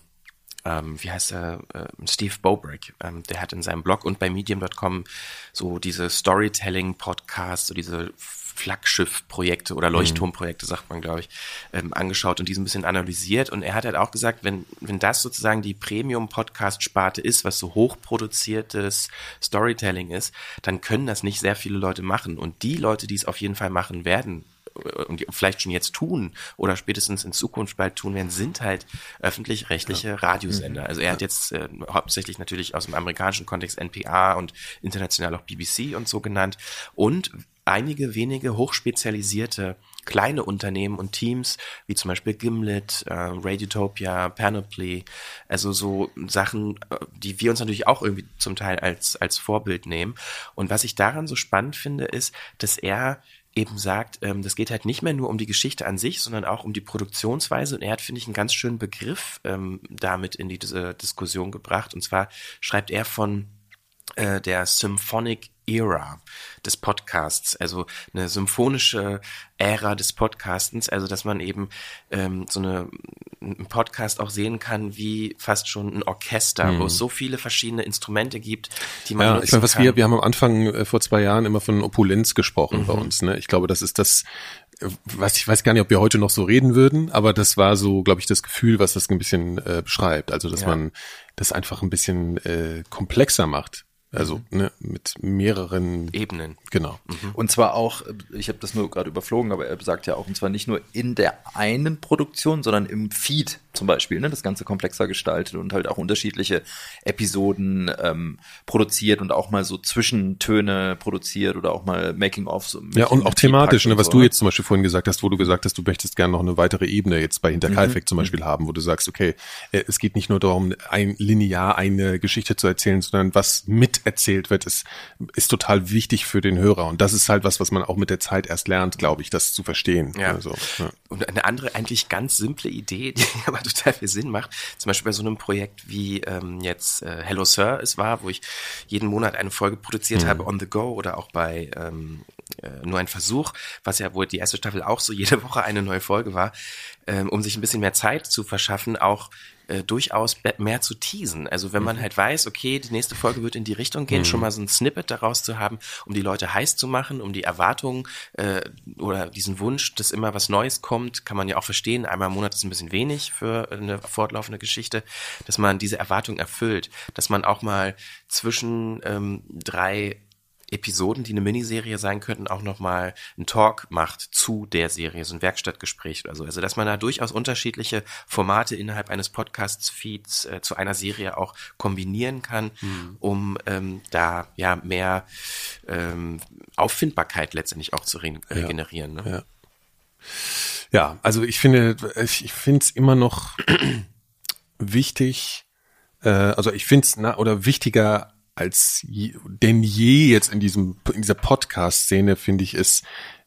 ähm, wie heißt er, äh, Steve Bobrick, ähm, der hat in seinem Blog und bei medium.com so diese Storytelling-Podcasts, so diese Flaggschiff-Projekte oder mhm. Leuchtturmprojekte, sagt man, glaube ich, ähm, angeschaut und die so ein bisschen analysiert. Und er hat halt auch gesagt, wenn, wenn das sozusagen die Premium-Podcast-Sparte ist, was so hochproduziertes Storytelling ist, dann können das nicht sehr viele Leute machen. Und die Leute, die es auf jeden Fall machen werden, äh, und vielleicht schon jetzt tun oder spätestens in Zukunft bald tun werden, sind halt öffentlich-rechtliche ja. Radiosender. Mhm. Also er hat jetzt äh, hauptsächlich natürlich aus dem amerikanischen Kontext NPA und international auch BBC und so genannt. Und einige wenige hochspezialisierte kleine Unternehmen und Teams, wie zum Beispiel Gimlet, äh, Radiotopia, Panoply, also so Sachen, äh, die wir uns natürlich auch irgendwie zum Teil als, als Vorbild nehmen. Und was ich daran so spannend finde, ist, dass er eben sagt, ähm, das geht halt nicht mehr nur um die Geschichte an sich, sondern auch um die Produktionsweise. Und er hat, finde ich, einen ganz schönen Begriff ähm, damit in die, diese Diskussion gebracht. Und zwar schreibt er von äh, der Symphonic Era des Podcasts, also eine symphonische Ära des Podcastens, also dass man eben ähm, so eine einen Podcast auch sehen kann wie fast schon ein Orchester, mhm. wo es so viele verschiedene Instrumente gibt, die man ja, ich meine, was kann. wir wir haben am Anfang äh, vor zwei Jahren immer von Opulenz gesprochen mhm. bei uns, ne? Ich glaube, das ist das äh, was ich weiß gar nicht, ob wir heute noch so reden würden, aber das war so, glaube ich, das Gefühl, was das ein bisschen äh, beschreibt. Also, dass ja. man das einfach ein bisschen äh, komplexer macht. Also mhm. ne, mit mehreren Ebenen. Genau. Mhm. Und zwar auch, ich habe das nur gerade überflogen, aber er sagt ja auch, und zwar nicht nur in der einen Produktion, sondern im Feed zum Beispiel, ne, das Ganze komplexer gestaltet und halt auch unterschiedliche Episoden ähm, produziert und auch mal so Zwischentöne produziert oder auch mal Making-ofs. Ja, und auch thematisch, ne, was so. du ne? jetzt zum Beispiel vorhin gesagt hast, wo du gesagt hast, du möchtest gerne noch eine weitere Ebene jetzt bei Hinterkaifeck mhm. zum Beispiel haben, wo du sagst, okay, äh, es geht nicht nur darum, ein linear eine Geschichte zu erzählen, sondern was mit erzählt wird, ist, ist total wichtig für den Hörer. Und das ist halt was, was man auch mit der Zeit erst lernt, glaube ich, das zu verstehen. Ja. Also, ja. Und eine andere, eigentlich ganz simple Idee, (laughs) die aber total viel Sinn macht, zum Beispiel bei so einem Projekt wie ähm, jetzt äh, Hello Sir es war, wo ich jeden Monat eine Folge produziert mhm. habe on the go oder auch bei ähm, äh, nur ein Versuch, was ja wohl die erste Staffel auch so (laughs) jede Woche eine neue Folge war, ähm, um sich ein bisschen mehr Zeit zu verschaffen, auch äh, durchaus mehr zu teasen. Also wenn man mhm. halt weiß, okay, die nächste Folge wird in die Richtung gehen, mhm. schon mal so ein Snippet daraus zu haben, um die Leute heiß zu machen, um die Erwartungen äh, oder diesen Wunsch, dass immer was Neues kommt, kann man ja auch verstehen. Einmal im Monat ist ein bisschen wenig für eine fortlaufende Geschichte, dass man diese Erwartung erfüllt, dass man auch mal zwischen ähm, drei Episoden, die eine Miniserie sein könnten, auch nochmal einen Talk macht zu der Serie, so ein Werkstattgespräch oder so. Also, dass man da durchaus unterschiedliche Formate innerhalb eines Podcasts-Feeds äh, zu einer Serie auch kombinieren kann, mhm. um ähm, da ja mehr ähm, Auffindbarkeit letztendlich auch zu re regenerieren. Ne? Ja. ja, also ich finde, ich, ich finde es immer noch (clears throat) wichtig, äh, also ich finde es, oder wichtiger als je, denn je jetzt in diesem in dieser Podcast-Szene finde ich es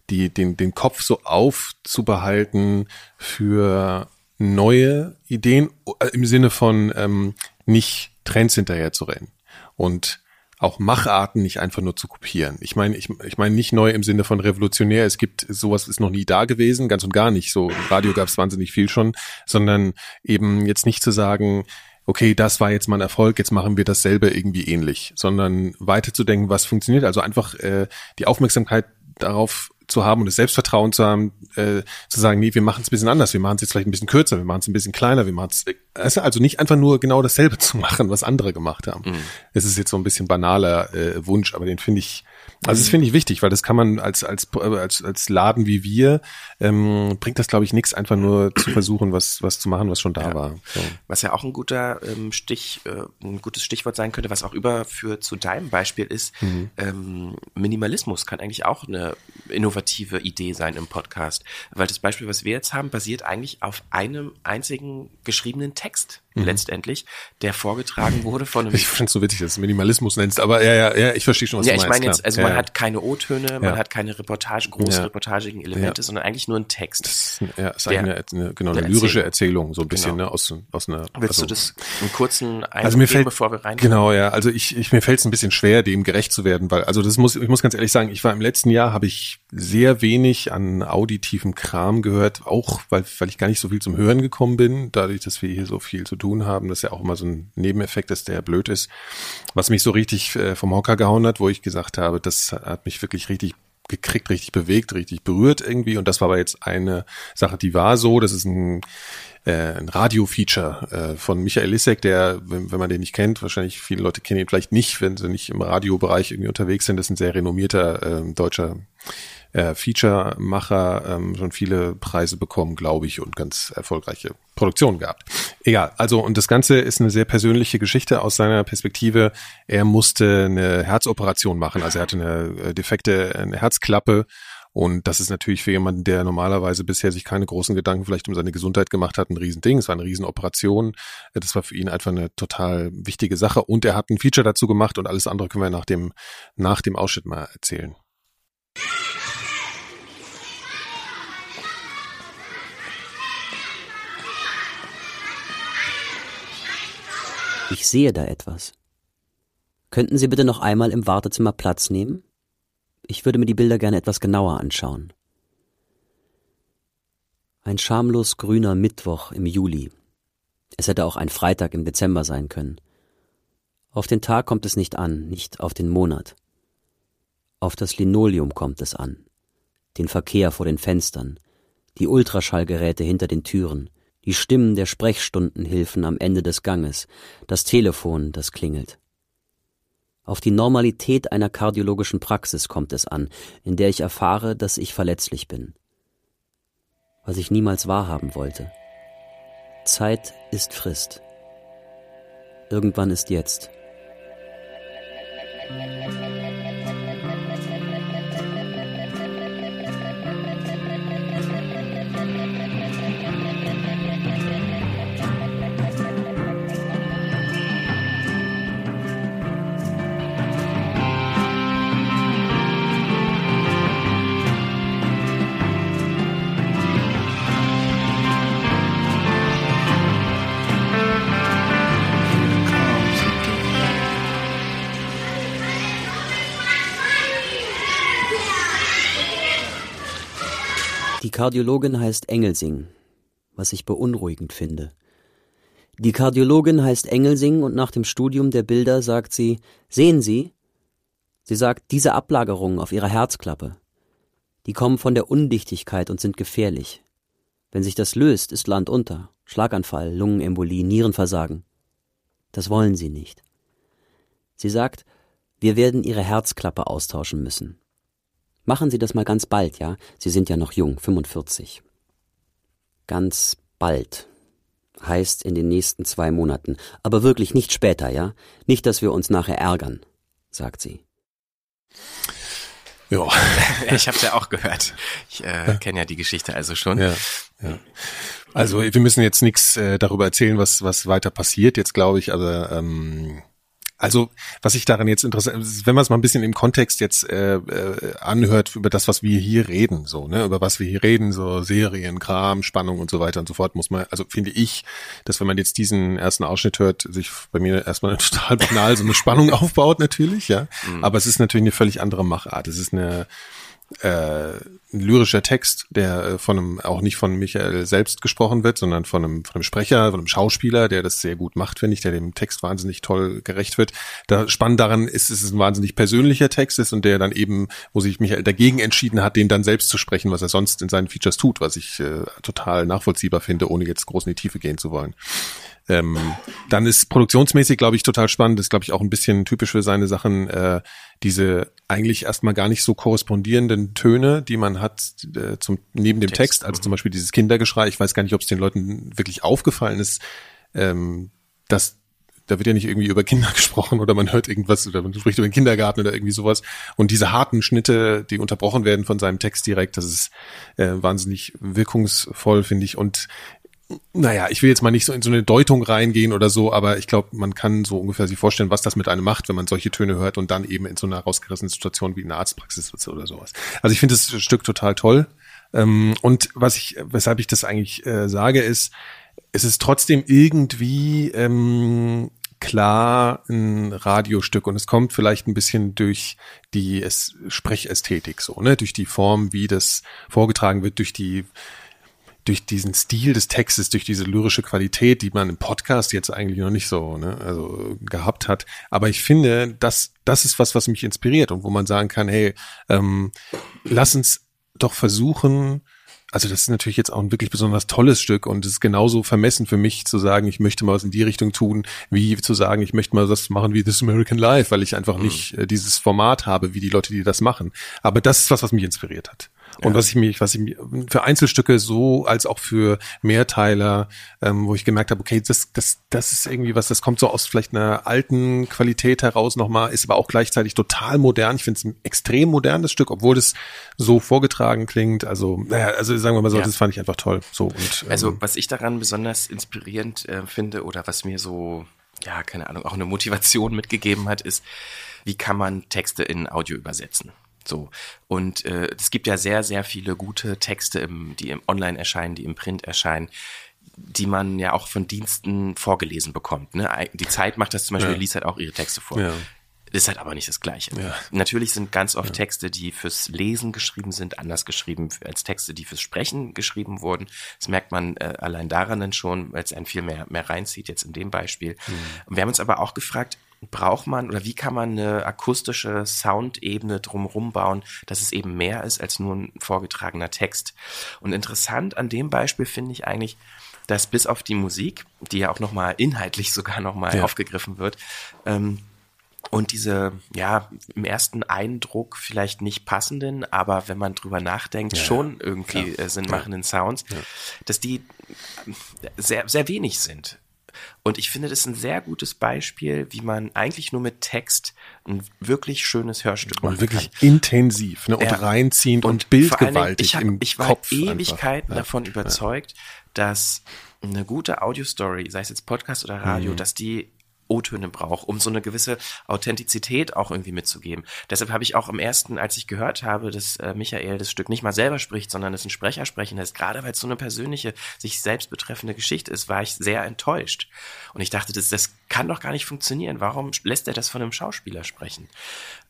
die den den Kopf so aufzubehalten für neue Ideen äh, im Sinne von ähm, nicht Trends hinterher zu rennen und auch Macharten nicht einfach nur zu kopieren. Ich meine, ich, ich meine nicht neu im Sinne von revolutionär. Es gibt sowas ist noch nie da gewesen, ganz und gar nicht. So Radio gab es wahnsinnig viel schon, sondern eben jetzt nicht zu sagen, okay, das war jetzt mal ein Erfolg, jetzt machen wir dasselbe irgendwie ähnlich, sondern weiterzudenken, was funktioniert. Also einfach äh, die Aufmerksamkeit darauf zu haben und das Selbstvertrauen zu haben, äh, zu sagen, nee, wir machen es ein bisschen anders, wir machen es jetzt vielleicht ein bisschen kürzer, wir machen es ein bisschen kleiner, wir machen es also nicht einfach nur genau dasselbe (laughs) zu machen, was andere gemacht haben. Mhm. Es ist jetzt so ein bisschen banaler äh, Wunsch, aber den finde ich also das finde ich wichtig, weil das kann man als als als als Laden wie wir ähm, bringt das glaube ich nichts, einfach nur zu (clears throat) versuchen, was was zu machen, was schon da ja. war. So. Was ja auch ein guter ähm, Stich, äh, ein gutes Stichwort sein könnte, was auch überführt zu deinem Beispiel ist, mhm. ähm, Minimalismus kann eigentlich auch eine innovative Idee sein im Podcast, weil das Beispiel, was wir jetzt haben, basiert eigentlich auf einem einzigen geschriebenen Text mhm. letztendlich, der vorgetragen wurde von einem. Ich finde es so witzig, dass du Minimalismus nennst, aber ja, ja, ja, ich verstehe schon, was ja, du meinst. Ja, ich meine jetzt, also ja, man hat keine O-Töne, man hat keine Reportage, große reportagigen Elemente, sondern eigentlich nur ein Text. Das, ja, ist der, eine, eine, genau, eine lyrische Erzählung, so ein bisschen, genau. ne, aus, aus einer. Willst also, du das einen kurzen Einblick also mir fällt, bevor wir rein? Genau, ja, also ich, ich mir fällt es ein bisschen schwer, dem gerecht zu werden, weil, also das muss, ich muss ganz ehrlich sagen, ich war im letzten Jahr, habe ich sehr wenig an auditivem Kram gehört, auch weil, weil ich gar nicht so viel zum Hören gekommen bin, dadurch, dass wir hier so viel zu tun haben, das ist ja auch immer so ein Nebeneffekt ist, der blöd ist. Was mich so richtig äh, vom Hocker gehauen hat, wo ich gesagt habe, das hat mich wirklich richtig gekriegt, richtig bewegt, richtig berührt irgendwie. Und das war aber jetzt eine Sache, die war so. Das ist ein, äh, ein Radio-Feature äh, von Michael Lissek, der, wenn, wenn man den nicht kennt, wahrscheinlich viele Leute kennen ihn vielleicht nicht, wenn sie nicht im Radiobereich irgendwie unterwegs sind. Das ist ein sehr renommierter äh, deutscher äh, Feature-Macher ähm, schon viele Preise bekommen, glaube ich, und ganz erfolgreiche Produktionen gehabt. Egal, also und das Ganze ist eine sehr persönliche Geschichte aus seiner Perspektive. Er musste eine Herzoperation machen, also er hatte eine äh, defekte eine Herzklappe und das ist natürlich für jemanden, der normalerweise bisher sich keine großen Gedanken vielleicht um seine Gesundheit gemacht hat, ein Riesending. Es war eine Riesenoperation. Das war für ihn einfach eine total wichtige Sache. Und er hat ein Feature dazu gemacht und alles andere können wir nach dem, nach dem Ausschnitt mal erzählen. Ich sehe da etwas. Könnten Sie bitte noch einmal im Wartezimmer Platz nehmen? Ich würde mir die Bilder gerne etwas genauer anschauen. Ein schamlos grüner Mittwoch im Juli. Es hätte auch ein Freitag im Dezember sein können. Auf den Tag kommt es nicht an, nicht auf den Monat. Auf das Linoleum kommt es an, den Verkehr vor den Fenstern, die Ultraschallgeräte hinter den Türen, die Stimmen der Sprechstundenhilfen am Ende des Ganges, das Telefon, das klingelt. Auf die Normalität einer kardiologischen Praxis kommt es an, in der ich erfahre, dass ich verletzlich bin. Was ich niemals wahrhaben wollte. Zeit ist Frist. Irgendwann ist jetzt. Kardiologin heißt Engelsing, was ich beunruhigend finde. Die Kardiologin heißt Engelsing und nach dem Studium der Bilder sagt sie, sehen Sie? Sie sagt, diese Ablagerungen auf ihrer Herzklappe, die kommen von der Undichtigkeit und sind gefährlich. Wenn sich das löst, ist Land unter. Schlaganfall, Lungenembolie, Nierenversagen. Das wollen sie nicht. Sie sagt, wir werden ihre Herzklappe austauschen müssen. Machen Sie das mal ganz bald, ja? Sie sind ja noch jung, 45. Ganz bald. Heißt in den nächsten zwei Monaten. Aber wirklich nicht später, ja? Nicht, dass wir uns nachher ärgern, sagt sie. Ja. (laughs) ich habe ja auch gehört. Ich äh, kenne ja die Geschichte also schon. Ja, ja. Also wir müssen jetzt nichts äh, darüber erzählen, was was weiter passiert. Jetzt glaube ich, aber ähm, Also, was ich daran jetzt interessant, wenn man es mal ein bisschen im Kontext jetzt äh, äh, anhört über das, was wir hier reden, so, ne, über was wir hier reden, so Serien, Kram, Spannung und so weiter und so fort, muss man, also finde ich, dass wenn man jetzt diesen ersten Ausschnitt hört, sich bei mir erstmal (laughs) total banal so eine Spannung aufbaut, natürlich, ja. Mhm. Aber es ist natürlich eine völlig andere Machart. Es ist eine äh, lyrischer Text, der äh, von einem, auch nicht von Michael selbst gesprochen wird, sondern von einem, von einem Sprecher, von einem Schauspieler, der das sehr gut macht, finde ich, der dem Text wahnsinnig toll gerecht wird. Da spannend daran ist, dass es ein wahnsinnig persönlicher Text ist und der dann eben, wo sich Michael dagegen entschieden hat, den dann selbst zu sprechen, was er sonst in seinen Features tut, was ich äh, total nachvollziehbar finde, ohne jetzt groß in die Tiefe gehen zu wollen. Ähm, dann ist produktionsmäßig, glaube ich, total spannend. Das ist, glaube ich, auch ein bisschen typisch für seine Sachen, äh, diese eigentlich erstmal gar nicht so korrespondierenden Töne, die man hat äh, zum, neben dem Text, Text also zum Beispiel dieses Kindergeschrei. Ich weiß gar nicht, ob es den Leuten wirklich aufgefallen ist, ähm, dass da wird ja nicht irgendwie über Kinder (laughs) gesprochen oder man hört irgendwas oder man spricht über den Kindergarten oder irgendwie sowas. Und diese harten Schnitte, die unterbrochen werden von seinem Text direkt, das ist äh, wahnsinnig wirkungsvoll, finde ich. Und naja, ich will jetzt mal nicht so in so eine Deutung reingehen oder so, aber ich glaube, man kann so ungefähr sich vorstellen, was das mit einem macht, wenn man solche Töne hört und dann eben in so einer rausgerissenen Situation wie in einer Arztpraxis ist oder sowas. Also ich finde das Stück total toll. Ähm, und was ich, weshalb ich das eigentlich äh, sage, ist, es ist trotzdem irgendwie ähm, klar ein Radiostück und es kommt vielleicht ein bisschen durch die Sprechästhetik so, ne, durch die Form, wie das vorgetragen wird, durch die durch diesen Stil des Textes, durch diese lyrische Qualität, die man im Podcast jetzt eigentlich noch nicht so ne, also gehabt hat. Aber ich finde, das, das ist was, was mich inspiriert und wo man sagen kann, hey, ähm, lass uns doch versuchen, also das ist natürlich jetzt auch ein wirklich besonders tolles Stück und es ist genauso vermessen für mich zu sagen, ich möchte mal was in die Richtung tun, wie zu sagen, ich möchte mal das machen wie This American Life, weil ich einfach mhm. nicht äh, dieses Format habe, wie die Leute, die das machen. Aber das ist was, was mich inspiriert hat. Und ja. was ich mich, was ich mir für Einzelstücke so als auch für Mehrteiler, ähm, wo ich gemerkt habe, okay, das, das, das ist irgendwie was, das kommt so aus vielleicht einer alten Qualität heraus nochmal, ist aber auch gleichzeitig total modern. Ich finde es ein extrem modernes Stück, obwohl es so vorgetragen klingt. Also, naja, also sagen wir mal so, ja. das fand ich einfach toll. So und also, ähm, also was ich daran besonders inspirierend äh, finde oder was mir so ja, keine Ahnung, auch eine Motivation mitgegeben hat, ist, wie kann man Texte in Audio übersetzen? So. Und äh, es gibt ja sehr, sehr viele gute Texte, im, die im Online erscheinen, die im Print erscheinen die man ja auch von Diensten vorgelesen bekommt. Ne? Die Zeit macht das zum Beispiel, ja. liest halt auch ihre Texte vor. Ja. Ist halt aber nicht das Gleiche. Ja. Natürlich sind ganz oft ja. Texte, die fürs Lesen geschrieben sind, anders geschrieben als Texte, die fürs Sprechen geschrieben wurden. Das merkt man äh, allein daran dann schon, weil es einen viel mehr, mehr reinzieht, jetzt in dem Beispiel. Mhm. Wir haben uns aber auch gefragt, braucht man oder wie kann man eine akustische Soundebene drumherum bauen, dass es eben mehr ist als nur ein vorgetragener Text. Und interessant an dem Beispiel finde ich eigentlich, dass bis auf die Musik, die ja auch nochmal inhaltlich (laughs) sogar nochmal ja. aufgegriffen wird, ähm, und diese, ja, im ersten Eindruck vielleicht nicht passenden, aber wenn man drüber nachdenkt, ja, schon irgendwie äh, sinnmachenden ja. Sounds, dass die sehr, sehr wenig sind. Und ich finde, das ist ein sehr gutes Beispiel, wie man eigentlich nur mit Text ein wirklich schönes Hörstück machen und wirklich kann. intensiv ne, und ja. reinziehend und, und bildgewaltig ich hab, ich war Kopf Ewigkeiten einfach. davon überzeugt, dass eine gute Audiostory, sei es jetzt Podcast oder Radio, mhm. dass die O-Töne braucht, um so eine gewisse Authentizität auch irgendwie mitzugeben. Deshalb habe ich auch am ersten, als ich gehört habe, dass äh, Michael das Stück nicht mal selber spricht, sondern es ein Sprecher sprechen lässt, gerade weil es so eine persönliche, sich selbst betreffende Geschichte ist, war ich sehr enttäuscht. Und ich dachte, das, das kann doch gar nicht funktionieren. Warum lässt er das von einem Schauspieler sprechen?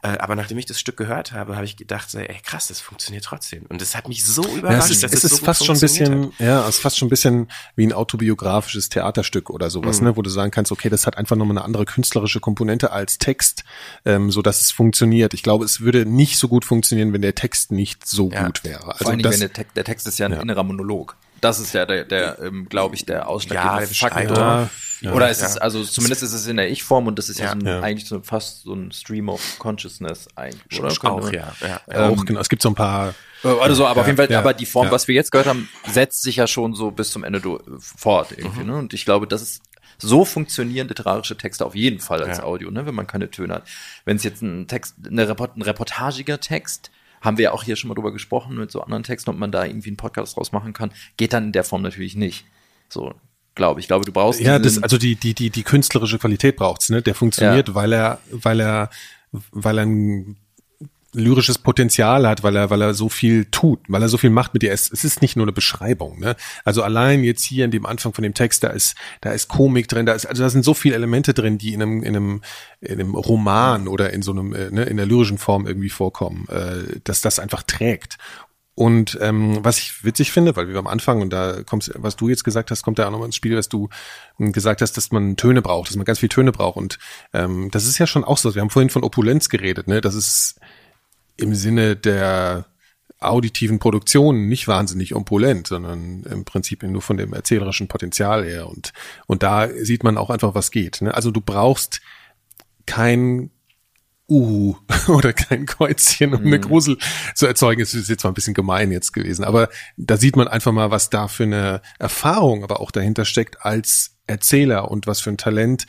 Äh, aber nachdem ich das Stück gehört habe, habe ich gedacht, ey krass, das funktioniert trotzdem. Und das hat mich so überrascht. Ja, es ist, dass es, es ist so fast schon ein bisschen, hat. ja, es ist fast schon ein bisschen wie ein autobiografisches Theaterstück oder sowas, mhm. ne, wo du sagen kannst, okay, das hat einfach nochmal eine andere künstlerische Komponente als Text, ähm, so dass es funktioniert. Ich glaube, es würde nicht so gut funktionieren, wenn der Text nicht so ja. gut wäre. Also Vor allem, wenn der, Te der Text ist ja ein ja. innerer Monolog. Das ist ja der, der ähm, glaube ich, der ausschlaggebende ja, Faktor. Ja, ja, Oder ist ja. es, also zumindest ist es in der Ich-Form und das ist ja, ja, so ein, eigentlich so fast so ein Stream of Consciousness eigentlich, oder? Auch, ja. ja. Ähm, auch, genau. Es gibt so ein paar. Also so, aber auf jeden Fall, aber die Form, was wir jetzt gehört haben, setzt sich ja schon so bis zum Ende fort irgendwie, mhm. ne? Und ich glaube, das ist, so funktionieren literarische Texte auf jeden Fall als Audio, ne, wenn man keine Töne hat. Wenn es jetzt ein Text, eine Report, ein reportagiger Text, haben wir ja auch hier schon mal drüber gesprochen mit so anderen Texten, ob man da irgendwie einen Podcast draus machen kann, geht dann in der Form natürlich nicht. So, glaube ich. Ich glaube, du brauchst ja, das, also die die die die künstlerische Qualität braucht's, ne? Der funktioniert, ja. weil er weil er weil er ein lyrisches Potenzial hat, weil er, weil er so viel tut, weil er so viel macht mit dir. Es, es ist nicht nur eine Beschreibung, ne? Also allein jetzt hier in dem Anfang von dem Text, da ist, da ist Komik drin, da ist, also da sind so viele Elemente drin, die in einem, in einem, in einem Roman oder in so einem, äh, ne, in der lyrischen Form irgendwie vorkommen, äh, dass das einfach trägt. Und ähm, was ich witzig finde, weil wir am Anfang, und da kommst, was du jetzt gesagt hast, kommt da auch nochmal ins Spiel, dass du ähm, gesagt hast, dass man Töne braucht, dass man ganz viel Töne braucht. Und ähm, das ist ja schon auch so. Wir haben vorhin von Opulenz geredet, ne? Das ist im Sinne der auditiven Produktion nicht wahnsinnig opulent, sondern im Prinzip nur von dem erzählerischen Potenzial her. Und, und da sieht man auch einfach, was geht. Ne? Also du brauchst kein Uhu (laughs) oder kein Kreuzchen, um mhm. eine Grusel zu erzeugen. Es ist jetzt zwar ein bisschen gemein jetzt gewesen, aber da sieht man einfach mal, was da für eine Erfahrung aber auch dahinter steckt als Erzähler und was für ein Talent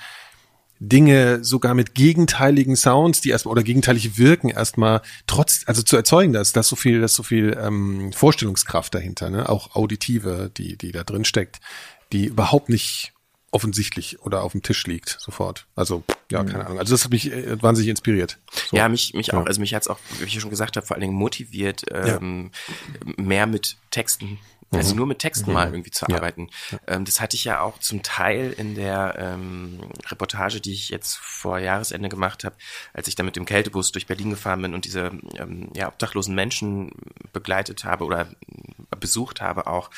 Dinge sogar mit gegenteiligen Sounds, die erstmal oder gegenteilig wirken, erstmal trotz, also zu erzeugen, dass das so viel, das so viel ähm, Vorstellungskraft dahinter, ne? auch auditive, die, die da drin steckt, die überhaupt nicht offensichtlich oder auf dem Tisch liegt sofort. Also ja, mhm. keine Ahnung. Also das hat mich äh, wahnsinnig inspiriert. So. Ja, mich mich auch. Also mich hat's auch, wie ich schon gesagt habe, vor allen Dingen motiviert, ähm, ja. mehr mit Texten also mhm. nur mit Texten mhm. mal irgendwie zu arbeiten. Ja. Ähm, das hatte ich ja auch zum Teil in der ähm, Reportage, die ich jetzt vor Jahresende gemacht habe, als ich da mit dem Kältebus durch Berlin gefahren bin und diese ähm, ja, obdachlosen Menschen begleitet habe oder besucht habe auch.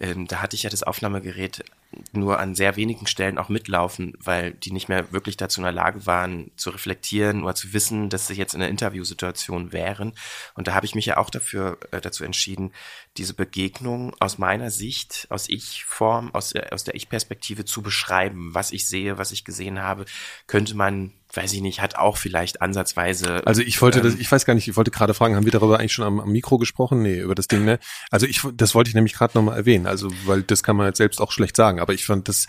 Ähm, da hatte ich ja das Aufnahmegerät nur an sehr wenigen Stellen auch mitlaufen, weil die nicht mehr wirklich dazu in der Lage waren, zu reflektieren oder zu wissen, dass sie jetzt in einer Interviewsituation wären. Und da habe ich mich ja auch dafür äh, dazu entschieden, diese Begegnung aus meiner Sicht, aus Ich-Form, aus, der, aus der Ich-Perspektive zu beschreiben. Was ich sehe, was ich gesehen habe, könnte man weiß ich nicht, hat auch vielleicht ansatzweise. Also ich wollte ähm, das, ich weiß gar nicht, ich wollte gerade fragen, haben wir darüber eigentlich schon am, am Mikro gesprochen? Nee, über das Ding, ne? Also ich, das wollte ich nämlich gerade nochmal erwähnen, also weil das kann man jetzt selbst auch schlecht sagen, aber ich fand das,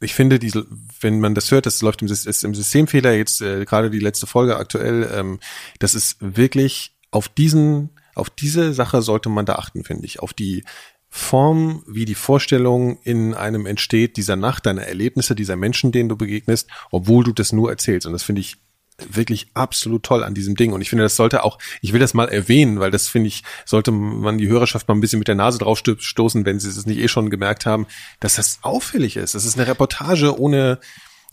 ich finde, diese, wenn man das hört, das läuft im, ist im Systemfehler jetzt äh, gerade die letzte Folge aktuell, ähm, das ist wirklich auf diesen, auf diese Sache sollte man da achten, finde ich, auf die Form, wie die Vorstellung in einem entsteht, dieser Nacht, deiner Erlebnisse, dieser Menschen, denen du begegnest, obwohl du das nur erzählst. Und das finde ich wirklich absolut toll an diesem Ding. Und ich finde, das sollte auch, ich will das mal erwähnen, weil das finde ich, sollte man die Hörerschaft mal ein bisschen mit der Nase drauf stoßen, wenn sie es nicht eh schon gemerkt haben, dass das auffällig ist. Das ist eine Reportage ohne,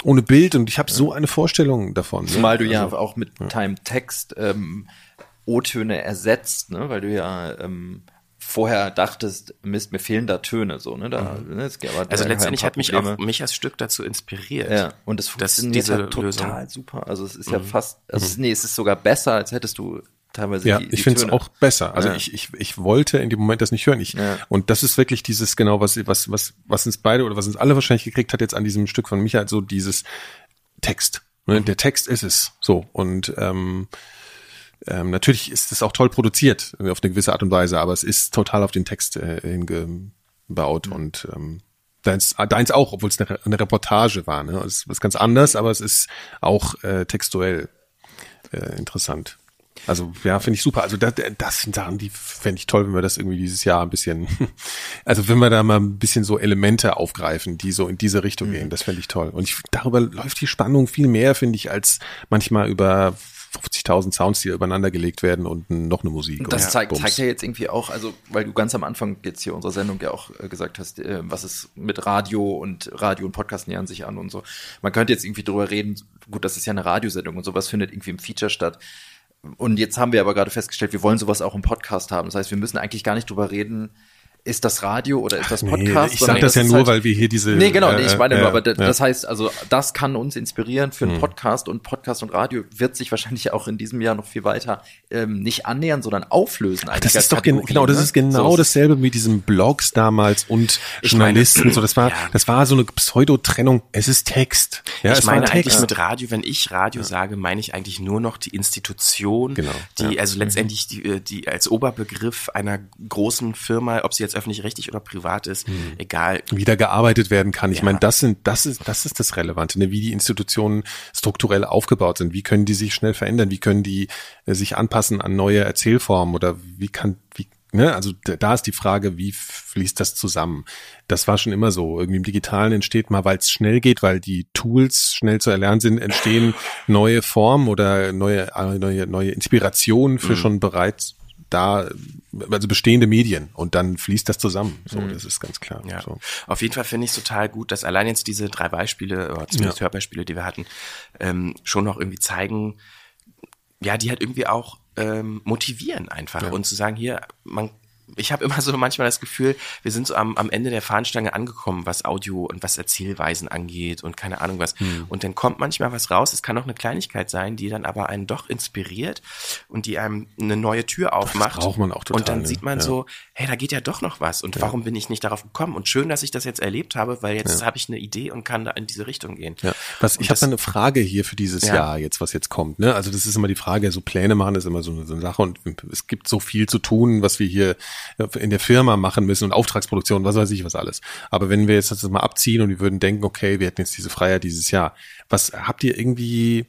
ohne Bild und ich habe so eine Vorstellung davon. Ne? Zumal ne? du ja also, auch mit ja. Time Text ähm, O-Töne ersetzt, ne? weil du ja ähm, vorher dachtest, Mist, mir fehlen da Töne, so, ne, da, mhm. ne, es Also letztendlich hat mich auch Michas Stück dazu inspiriert. Ja, und es funktioniert diese halt total Lösung. super. Also es ist mhm. ja fast, also mhm. nee, es ist sogar besser, als hättest du teilweise ja, die, die ich finde es auch besser. Also ja. ich, ich, ich wollte in dem Moment das nicht hören. Ich, ja. Und das ist wirklich dieses genau, was, was, was, was uns beide oder was uns alle wahrscheinlich gekriegt hat jetzt an diesem Stück von Micha, so dieses Text. Ne? Mhm. Der Text ist es. So. Und ähm, ähm, natürlich ist es auch toll produziert auf eine gewisse Art und Weise, aber es ist total auf den Text äh, hingebaut mhm. und ähm, deins, deins auch, obwohl es eine, eine Reportage war. Ne? Es ist ganz anders, aber es ist auch äh, textuell äh, interessant. Also ja, finde ich super. Also das, das sind Sachen, die fände ich toll, wenn wir das irgendwie dieses Jahr ein bisschen, (laughs) also wenn wir da mal ein bisschen so Elemente aufgreifen, die so in diese Richtung mhm. gehen, das fände ich toll. Und ich, darüber läuft die Spannung viel mehr, finde ich, als manchmal über 50.000 Sounds, die übereinander gelegt werden und noch eine Musik. Das zeigt, zeigt ja jetzt irgendwie auch, also weil du ganz am Anfang jetzt hier unserer Sendung ja auch äh, gesagt hast, äh, was ist mit Radio und Radio und Podcast nähern sich an und so. Man könnte jetzt irgendwie drüber reden, gut, das ist ja eine Radiosendung und sowas findet irgendwie im Feature statt. Und jetzt haben wir aber gerade festgestellt, wir wollen sowas auch im Podcast haben. Das heißt, wir müssen eigentlich gar nicht drüber reden, ist das Radio oder ist das Podcast? Nee, ich sage das ja nur, halt, weil wir hier diese. Nee, genau, nee, ich meine äh, nur, aber ja. das heißt, also das kann uns inspirieren für einen hm. Podcast und Podcast und Radio wird sich wahrscheinlich auch in diesem Jahr noch viel weiter ähm, nicht annähern, sondern auflösen. Ach, das ist doch gen genau, das ne? ist genau so dasselbe mit diesen Blogs damals und Journalisten. Meine, so, das war, ja. das war so eine Pseudo-Trennung. Es ist Text. Ja, ich meine eigentlich mit Radio, wenn ich Radio ja. sage, meine ich eigentlich nur noch die Institution, genau. die also letztendlich die, äh, die als Oberbegriff einer großen Firma, ob sie jetzt jetzt öffentlich-rechtlich oder privat ist, hm. egal. Wieder gearbeitet werden kann. Ich ja. meine, das sind, das ist, das ist das Relevante, ne? wie die Institutionen strukturell aufgebaut sind. Wie können die sich schnell verändern? Wie können die äh, sich anpassen an neue Erzählformen oder wie kann, wie ne, also da ist die Frage, wie fließt das zusammen? Das war schon immer so. Irgendwie im Digitalen entsteht mal, weil es schnell geht, weil die Tools schnell zu erlernen sind, entstehen (laughs) neue Formen oder neue, neue, neue Inspirationen für mhm. schon bereits da, also bestehende Medien und dann fließt das zusammen. So, mhm. das ist ganz klar. Ja. So. Auf jeden Fall finde ich es total gut, dass allein jetzt diese drei Beispiele, oder zumindest ja. Hörbeispiele, die wir hatten, ähm, schon noch irgendwie zeigen, ja, die halt irgendwie auch ähm, motivieren einfach ja. und zu sagen, hier, man ich habe immer (laughs) so manchmal das Gefühl, wir sind so am, am Ende der Fahnenstange angekommen, was Audio und was Erzählweisen angeht und keine Ahnung was. Hm. Und dann kommt manchmal was raus. Es kann auch eine Kleinigkeit sein, die dann aber einen doch inspiriert und die einem eine neue Tür aufmacht. Das braucht man auch total. Und dann sieht man ja. so, hey, da geht ja doch noch was. Und ja. warum bin ich nicht darauf gekommen? Und schön, dass ich das jetzt erlebt habe, weil jetzt ja. habe ich eine Idee und kann da in diese Richtung gehen. Ja. Was, ich habe eine Frage hier für dieses Jahr jetzt, was jetzt kommt. Ne? Also das ist immer die Frage, so Pläne machen ist immer so eine, so eine Sache und es gibt so viel zu tun, was wir hier in der Firma machen müssen und Auftragsproduktion, was weiß ich was alles. Aber wenn wir jetzt das mal abziehen und wir würden denken, okay, wir hätten jetzt diese Freiheit dieses Jahr, was habt ihr irgendwie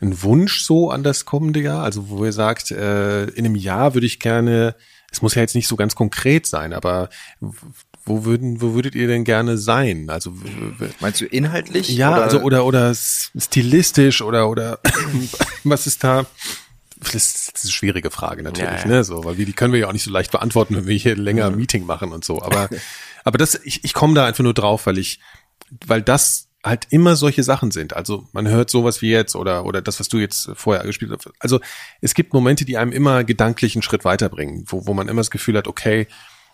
einen Wunsch so an das kommende Jahr? Also wo ihr sagt, äh, in einem Jahr würde ich gerne, es muss ja jetzt nicht so ganz konkret sein, aber wo würden, wo würdet ihr denn gerne sein? Also meinst du inhaltlich? Ja, oder? also oder oder stilistisch oder oder (clears throat) was ist da? Das ist eine schwierige Frage natürlich, ja, ne? So, weil wir, die können wir ja auch nicht so leicht beantworten, wenn wir hier länger ein Meeting machen und so. Aber, (laughs) aber das, ich, ich komme da einfach nur drauf, weil ich, weil das halt immer solche Sachen sind. Also man hört sowas wie jetzt oder oder das, was du jetzt vorher gespielt hast. Also es gibt Momente, die einem immer gedanklich einen Schritt weiterbringen, wo, wo man immer das Gefühl hat, okay,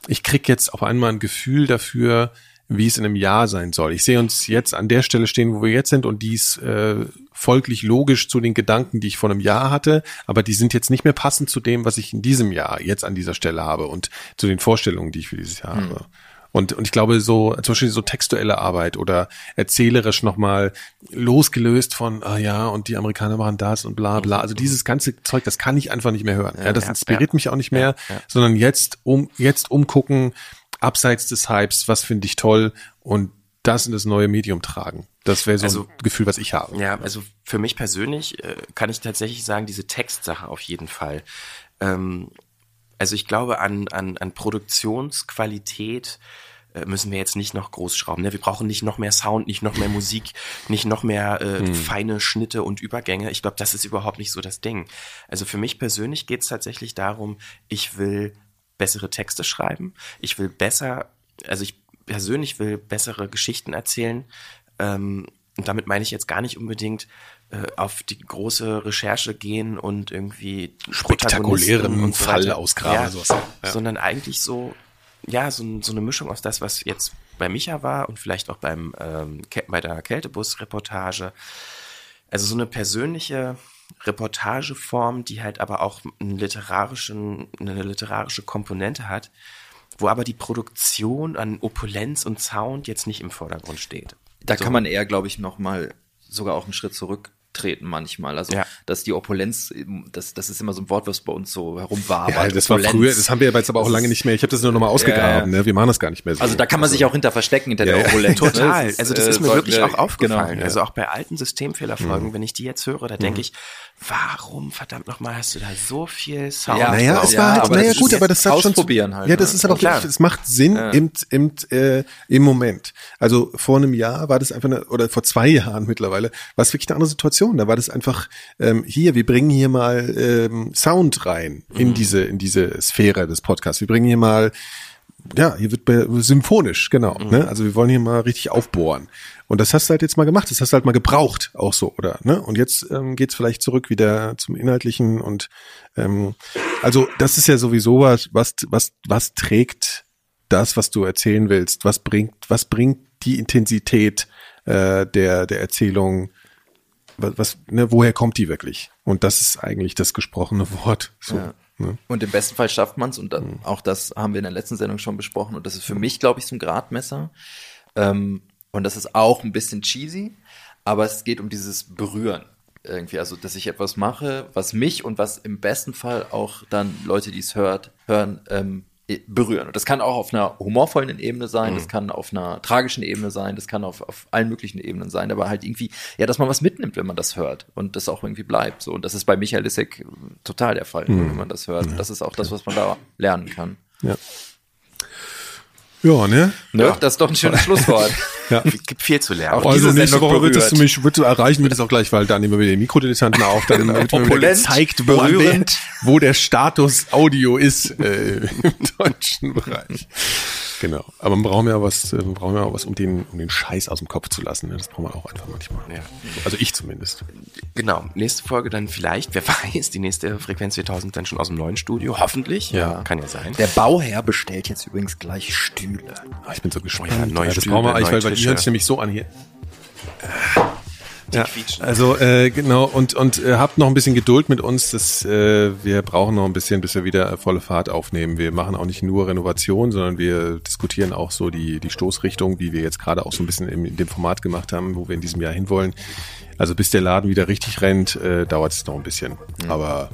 ich krieg jetzt auf einmal ein Gefühl dafür, wie es in einem Jahr sein soll. Ich sehe uns jetzt an der Stelle stehen, wo wir jetzt sind und dies äh, folglich logisch zu den Gedanken, die ich vor einem Jahr hatte, aber die sind jetzt nicht mehr passend zu dem, was ich in diesem Jahr jetzt an dieser Stelle habe und zu den Vorstellungen, die ich für dieses Jahr mhm. habe. Und, und ich glaube, so, zum Beispiel so textuelle Arbeit oder erzählerisch nochmal losgelöst von, ah ja, und die Amerikaner machen das und bla bla. Also dieses ganze Zeug, das kann ich einfach nicht mehr hören. Ja, das inspiriert ja, mich auch nicht mehr, sondern jetzt um, jetzt umgucken, abseits des Hypes, was finde ich toll und das in das neue Medium tragen. Das wäre so also, ein Gefühl, was ich habe. Ja, also für mich persönlich äh, kann ich tatsächlich sagen, diese Textsache auf jeden Fall. Ähm, also ich glaube an, an, an Produktionsqualität äh, müssen wir jetzt nicht noch groß schrauben. Ne? Wir brauchen nicht noch mehr Sound, nicht noch mehr Musik, (laughs) nicht noch mehr äh, hm. feine Schnitte und Übergänge. Ich glaube, das ist überhaupt nicht so das Ding. Also für mich persönlich geht es tatsächlich darum, ich will bessere Texte schreiben. Ich will besser, also ich persönlich will bessere Geschichten erzählen. Ähm, und damit meine ich jetzt gar nicht unbedingt äh, auf die große Recherche gehen und irgendwie spektakulären und so Fall ausgraben, ja, sowas. Ja. sondern eigentlich so ja so, so eine Mischung aus das, was jetzt bei Micha war und vielleicht auch beim ähm, bei der Kältebus-Reportage. Also so eine persönliche Reportageform, die halt aber auch einen literarischen, eine literarische Komponente hat, wo aber die Produktion an Opulenz und Sound jetzt nicht im Vordergrund steht. Da so. kann man eher, glaube ich, noch mal sogar auch einen Schritt zurück treten manchmal. Also, ja. dass die Opulenz, das, das ist immer so ein Wort, was bei uns so herum war. Ja, das Opulenz. war früher, das haben wir jetzt aber auch lange nicht mehr. Ich habe das nur noch mal ausgegraben, ja. ne? wir machen das gar nicht mehr so. Also da kann man sich also auch hinter verstecken, hinter der Opulenz. Ne? Total, also das ist mir wirklich auch aufgefallen. Genau, also auch bei alten Systemfehlerfolgen, mhm. wenn ich die jetzt höre, da denke mhm. ich, warum verdammt nochmal hast du da so viel Sound? Ja, naja, es war halt, naja gut, aber das hat schon ausprobieren halt. Ja, das ne? ist aber auch, klar. es macht Sinn ja. im, im, äh, im Moment. Also vor einem Jahr war das einfach eine, oder vor zwei Jahren mittlerweile, war es wirklich eine andere Situation. Da war das einfach ähm, hier, wir bringen hier mal ähm, Sound rein in mhm. diese in diese Sphäre des Podcasts. Wir bringen hier mal ja, hier wird symphonisch, genau. Mhm. Ne? Also wir wollen hier mal richtig aufbohren. Und das hast du halt jetzt mal gemacht, das hast du halt mal gebraucht, auch so, oder? Ne? Und jetzt ähm, geht vielleicht zurück wieder zum Inhaltlichen und ähm, also das ist ja sowieso was, was, was, was trägt das, was du erzählen willst, was bringt, was bringt die Intensität äh, der, der Erzählung, was, ne, woher kommt die wirklich? Und das ist eigentlich das gesprochene Wort. So. Ja. Ne? Und im besten Fall schafft man es, und dann, auch das haben wir in der letzten Sendung schon besprochen, und das ist für mich, glaube ich, so ein Gradmesser. Ähm, und das ist auch ein bisschen cheesy, aber es geht um dieses Berühren irgendwie, also dass ich etwas mache, was mich und was im besten Fall auch dann Leute, die es hört, hören, ähm, berühren. Und das kann auch auf einer humorvollen Ebene sein, mhm. das kann auf einer tragischen Ebene sein, das kann auf, auf allen möglichen Ebenen sein, aber halt irgendwie, ja, dass man was mitnimmt, wenn man das hört und das auch irgendwie bleibt. So. Und das ist bei Michael Lissek total der Fall, mhm. wenn man das hört. Und das ist auch das, was man da lernen kann. Ja. Ja, ne? ne? Ja. Das ist doch ein schönes Schlusswort. (laughs) ja. Es gibt viel zu lernen. Auch also nächste Woche wird es mich, wird erreichen wird es auch gleich, weil da nehmen wir wieder den Mikrodilettanten auf, dann genau. (laughs) wird mir gezeigt, berührend, wo der Status Audio ist äh, im (laughs) deutschen Bereich. Genau. Aber man braucht ja was, man braucht ja was, um den, um den Scheiß aus dem Kopf zu lassen. Ne? Das braucht man auch einfach manchmal. Ja. Also ich zumindest. Genau. Nächste Folge dann vielleicht, wer (laughs) weiß, die nächste Frequenz 4000 dann schon aus dem neuen Studio. Hoffentlich. Ja. Kann ja sein. Der Bauherr bestellt jetzt übrigens gleich Stühle. Ah, ich bin so gespannt. Ja, neue ja, das Stühle, brauchen wir eigentlich, weil, weil die hört sich nämlich so an hier. Ja, also äh, genau und und äh, habt noch ein bisschen Geduld mit uns. Das, äh, wir brauchen noch ein bisschen, bis wir wieder volle Fahrt aufnehmen. Wir machen auch nicht nur Renovation, sondern wir diskutieren auch so die die Stoßrichtung, wie wir jetzt gerade auch so ein bisschen in, in dem Format gemacht haben, wo wir in diesem Jahr hinwollen. Also bis der Laden wieder richtig rennt, äh, dauert es noch ein bisschen. Mhm. Aber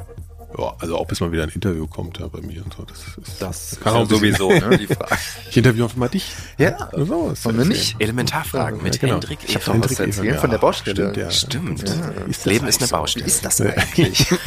ja, also ob es mal wieder ein Interview kommt ja, bei mir und so. Das, ist, das kann auch sowieso, ne, die Frage. Ich interviewe auch mal dich. Ja, so, wollen wir nicht? Elementarfragen mit ja, genau. Hendrik Ich habe noch was ja, von der Baustelle. Stimmt, ja. Stimmt. Ja. Ist Leben ist eine Baustelle. Wie ist das eigentlich? (laughs)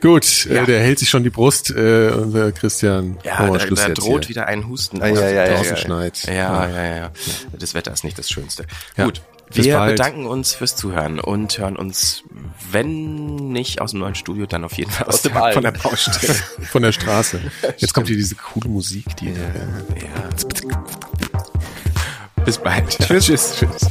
Gut, äh, ja. äh, der hält sich schon die Brust, äh, unser Christian. Ja, da, da droht hier. wieder ein Husten. Ah, ja, ja, ja, draußen ja, schneit. Ja, ja, ja, ja. Das Wetter ist nicht das Schönste. Gut, bis wir bald. bedanken uns fürs Zuhören und hören uns, wenn nicht aus dem neuen Studio, dann auf jeden Fall aus, aus dem von der Baustelle. (laughs) von der Straße. (laughs) Jetzt kommt hier diese coole Musik, die. Ja. ja. Bis bald. (laughs) Tschüss. Tschüss. Tschüss.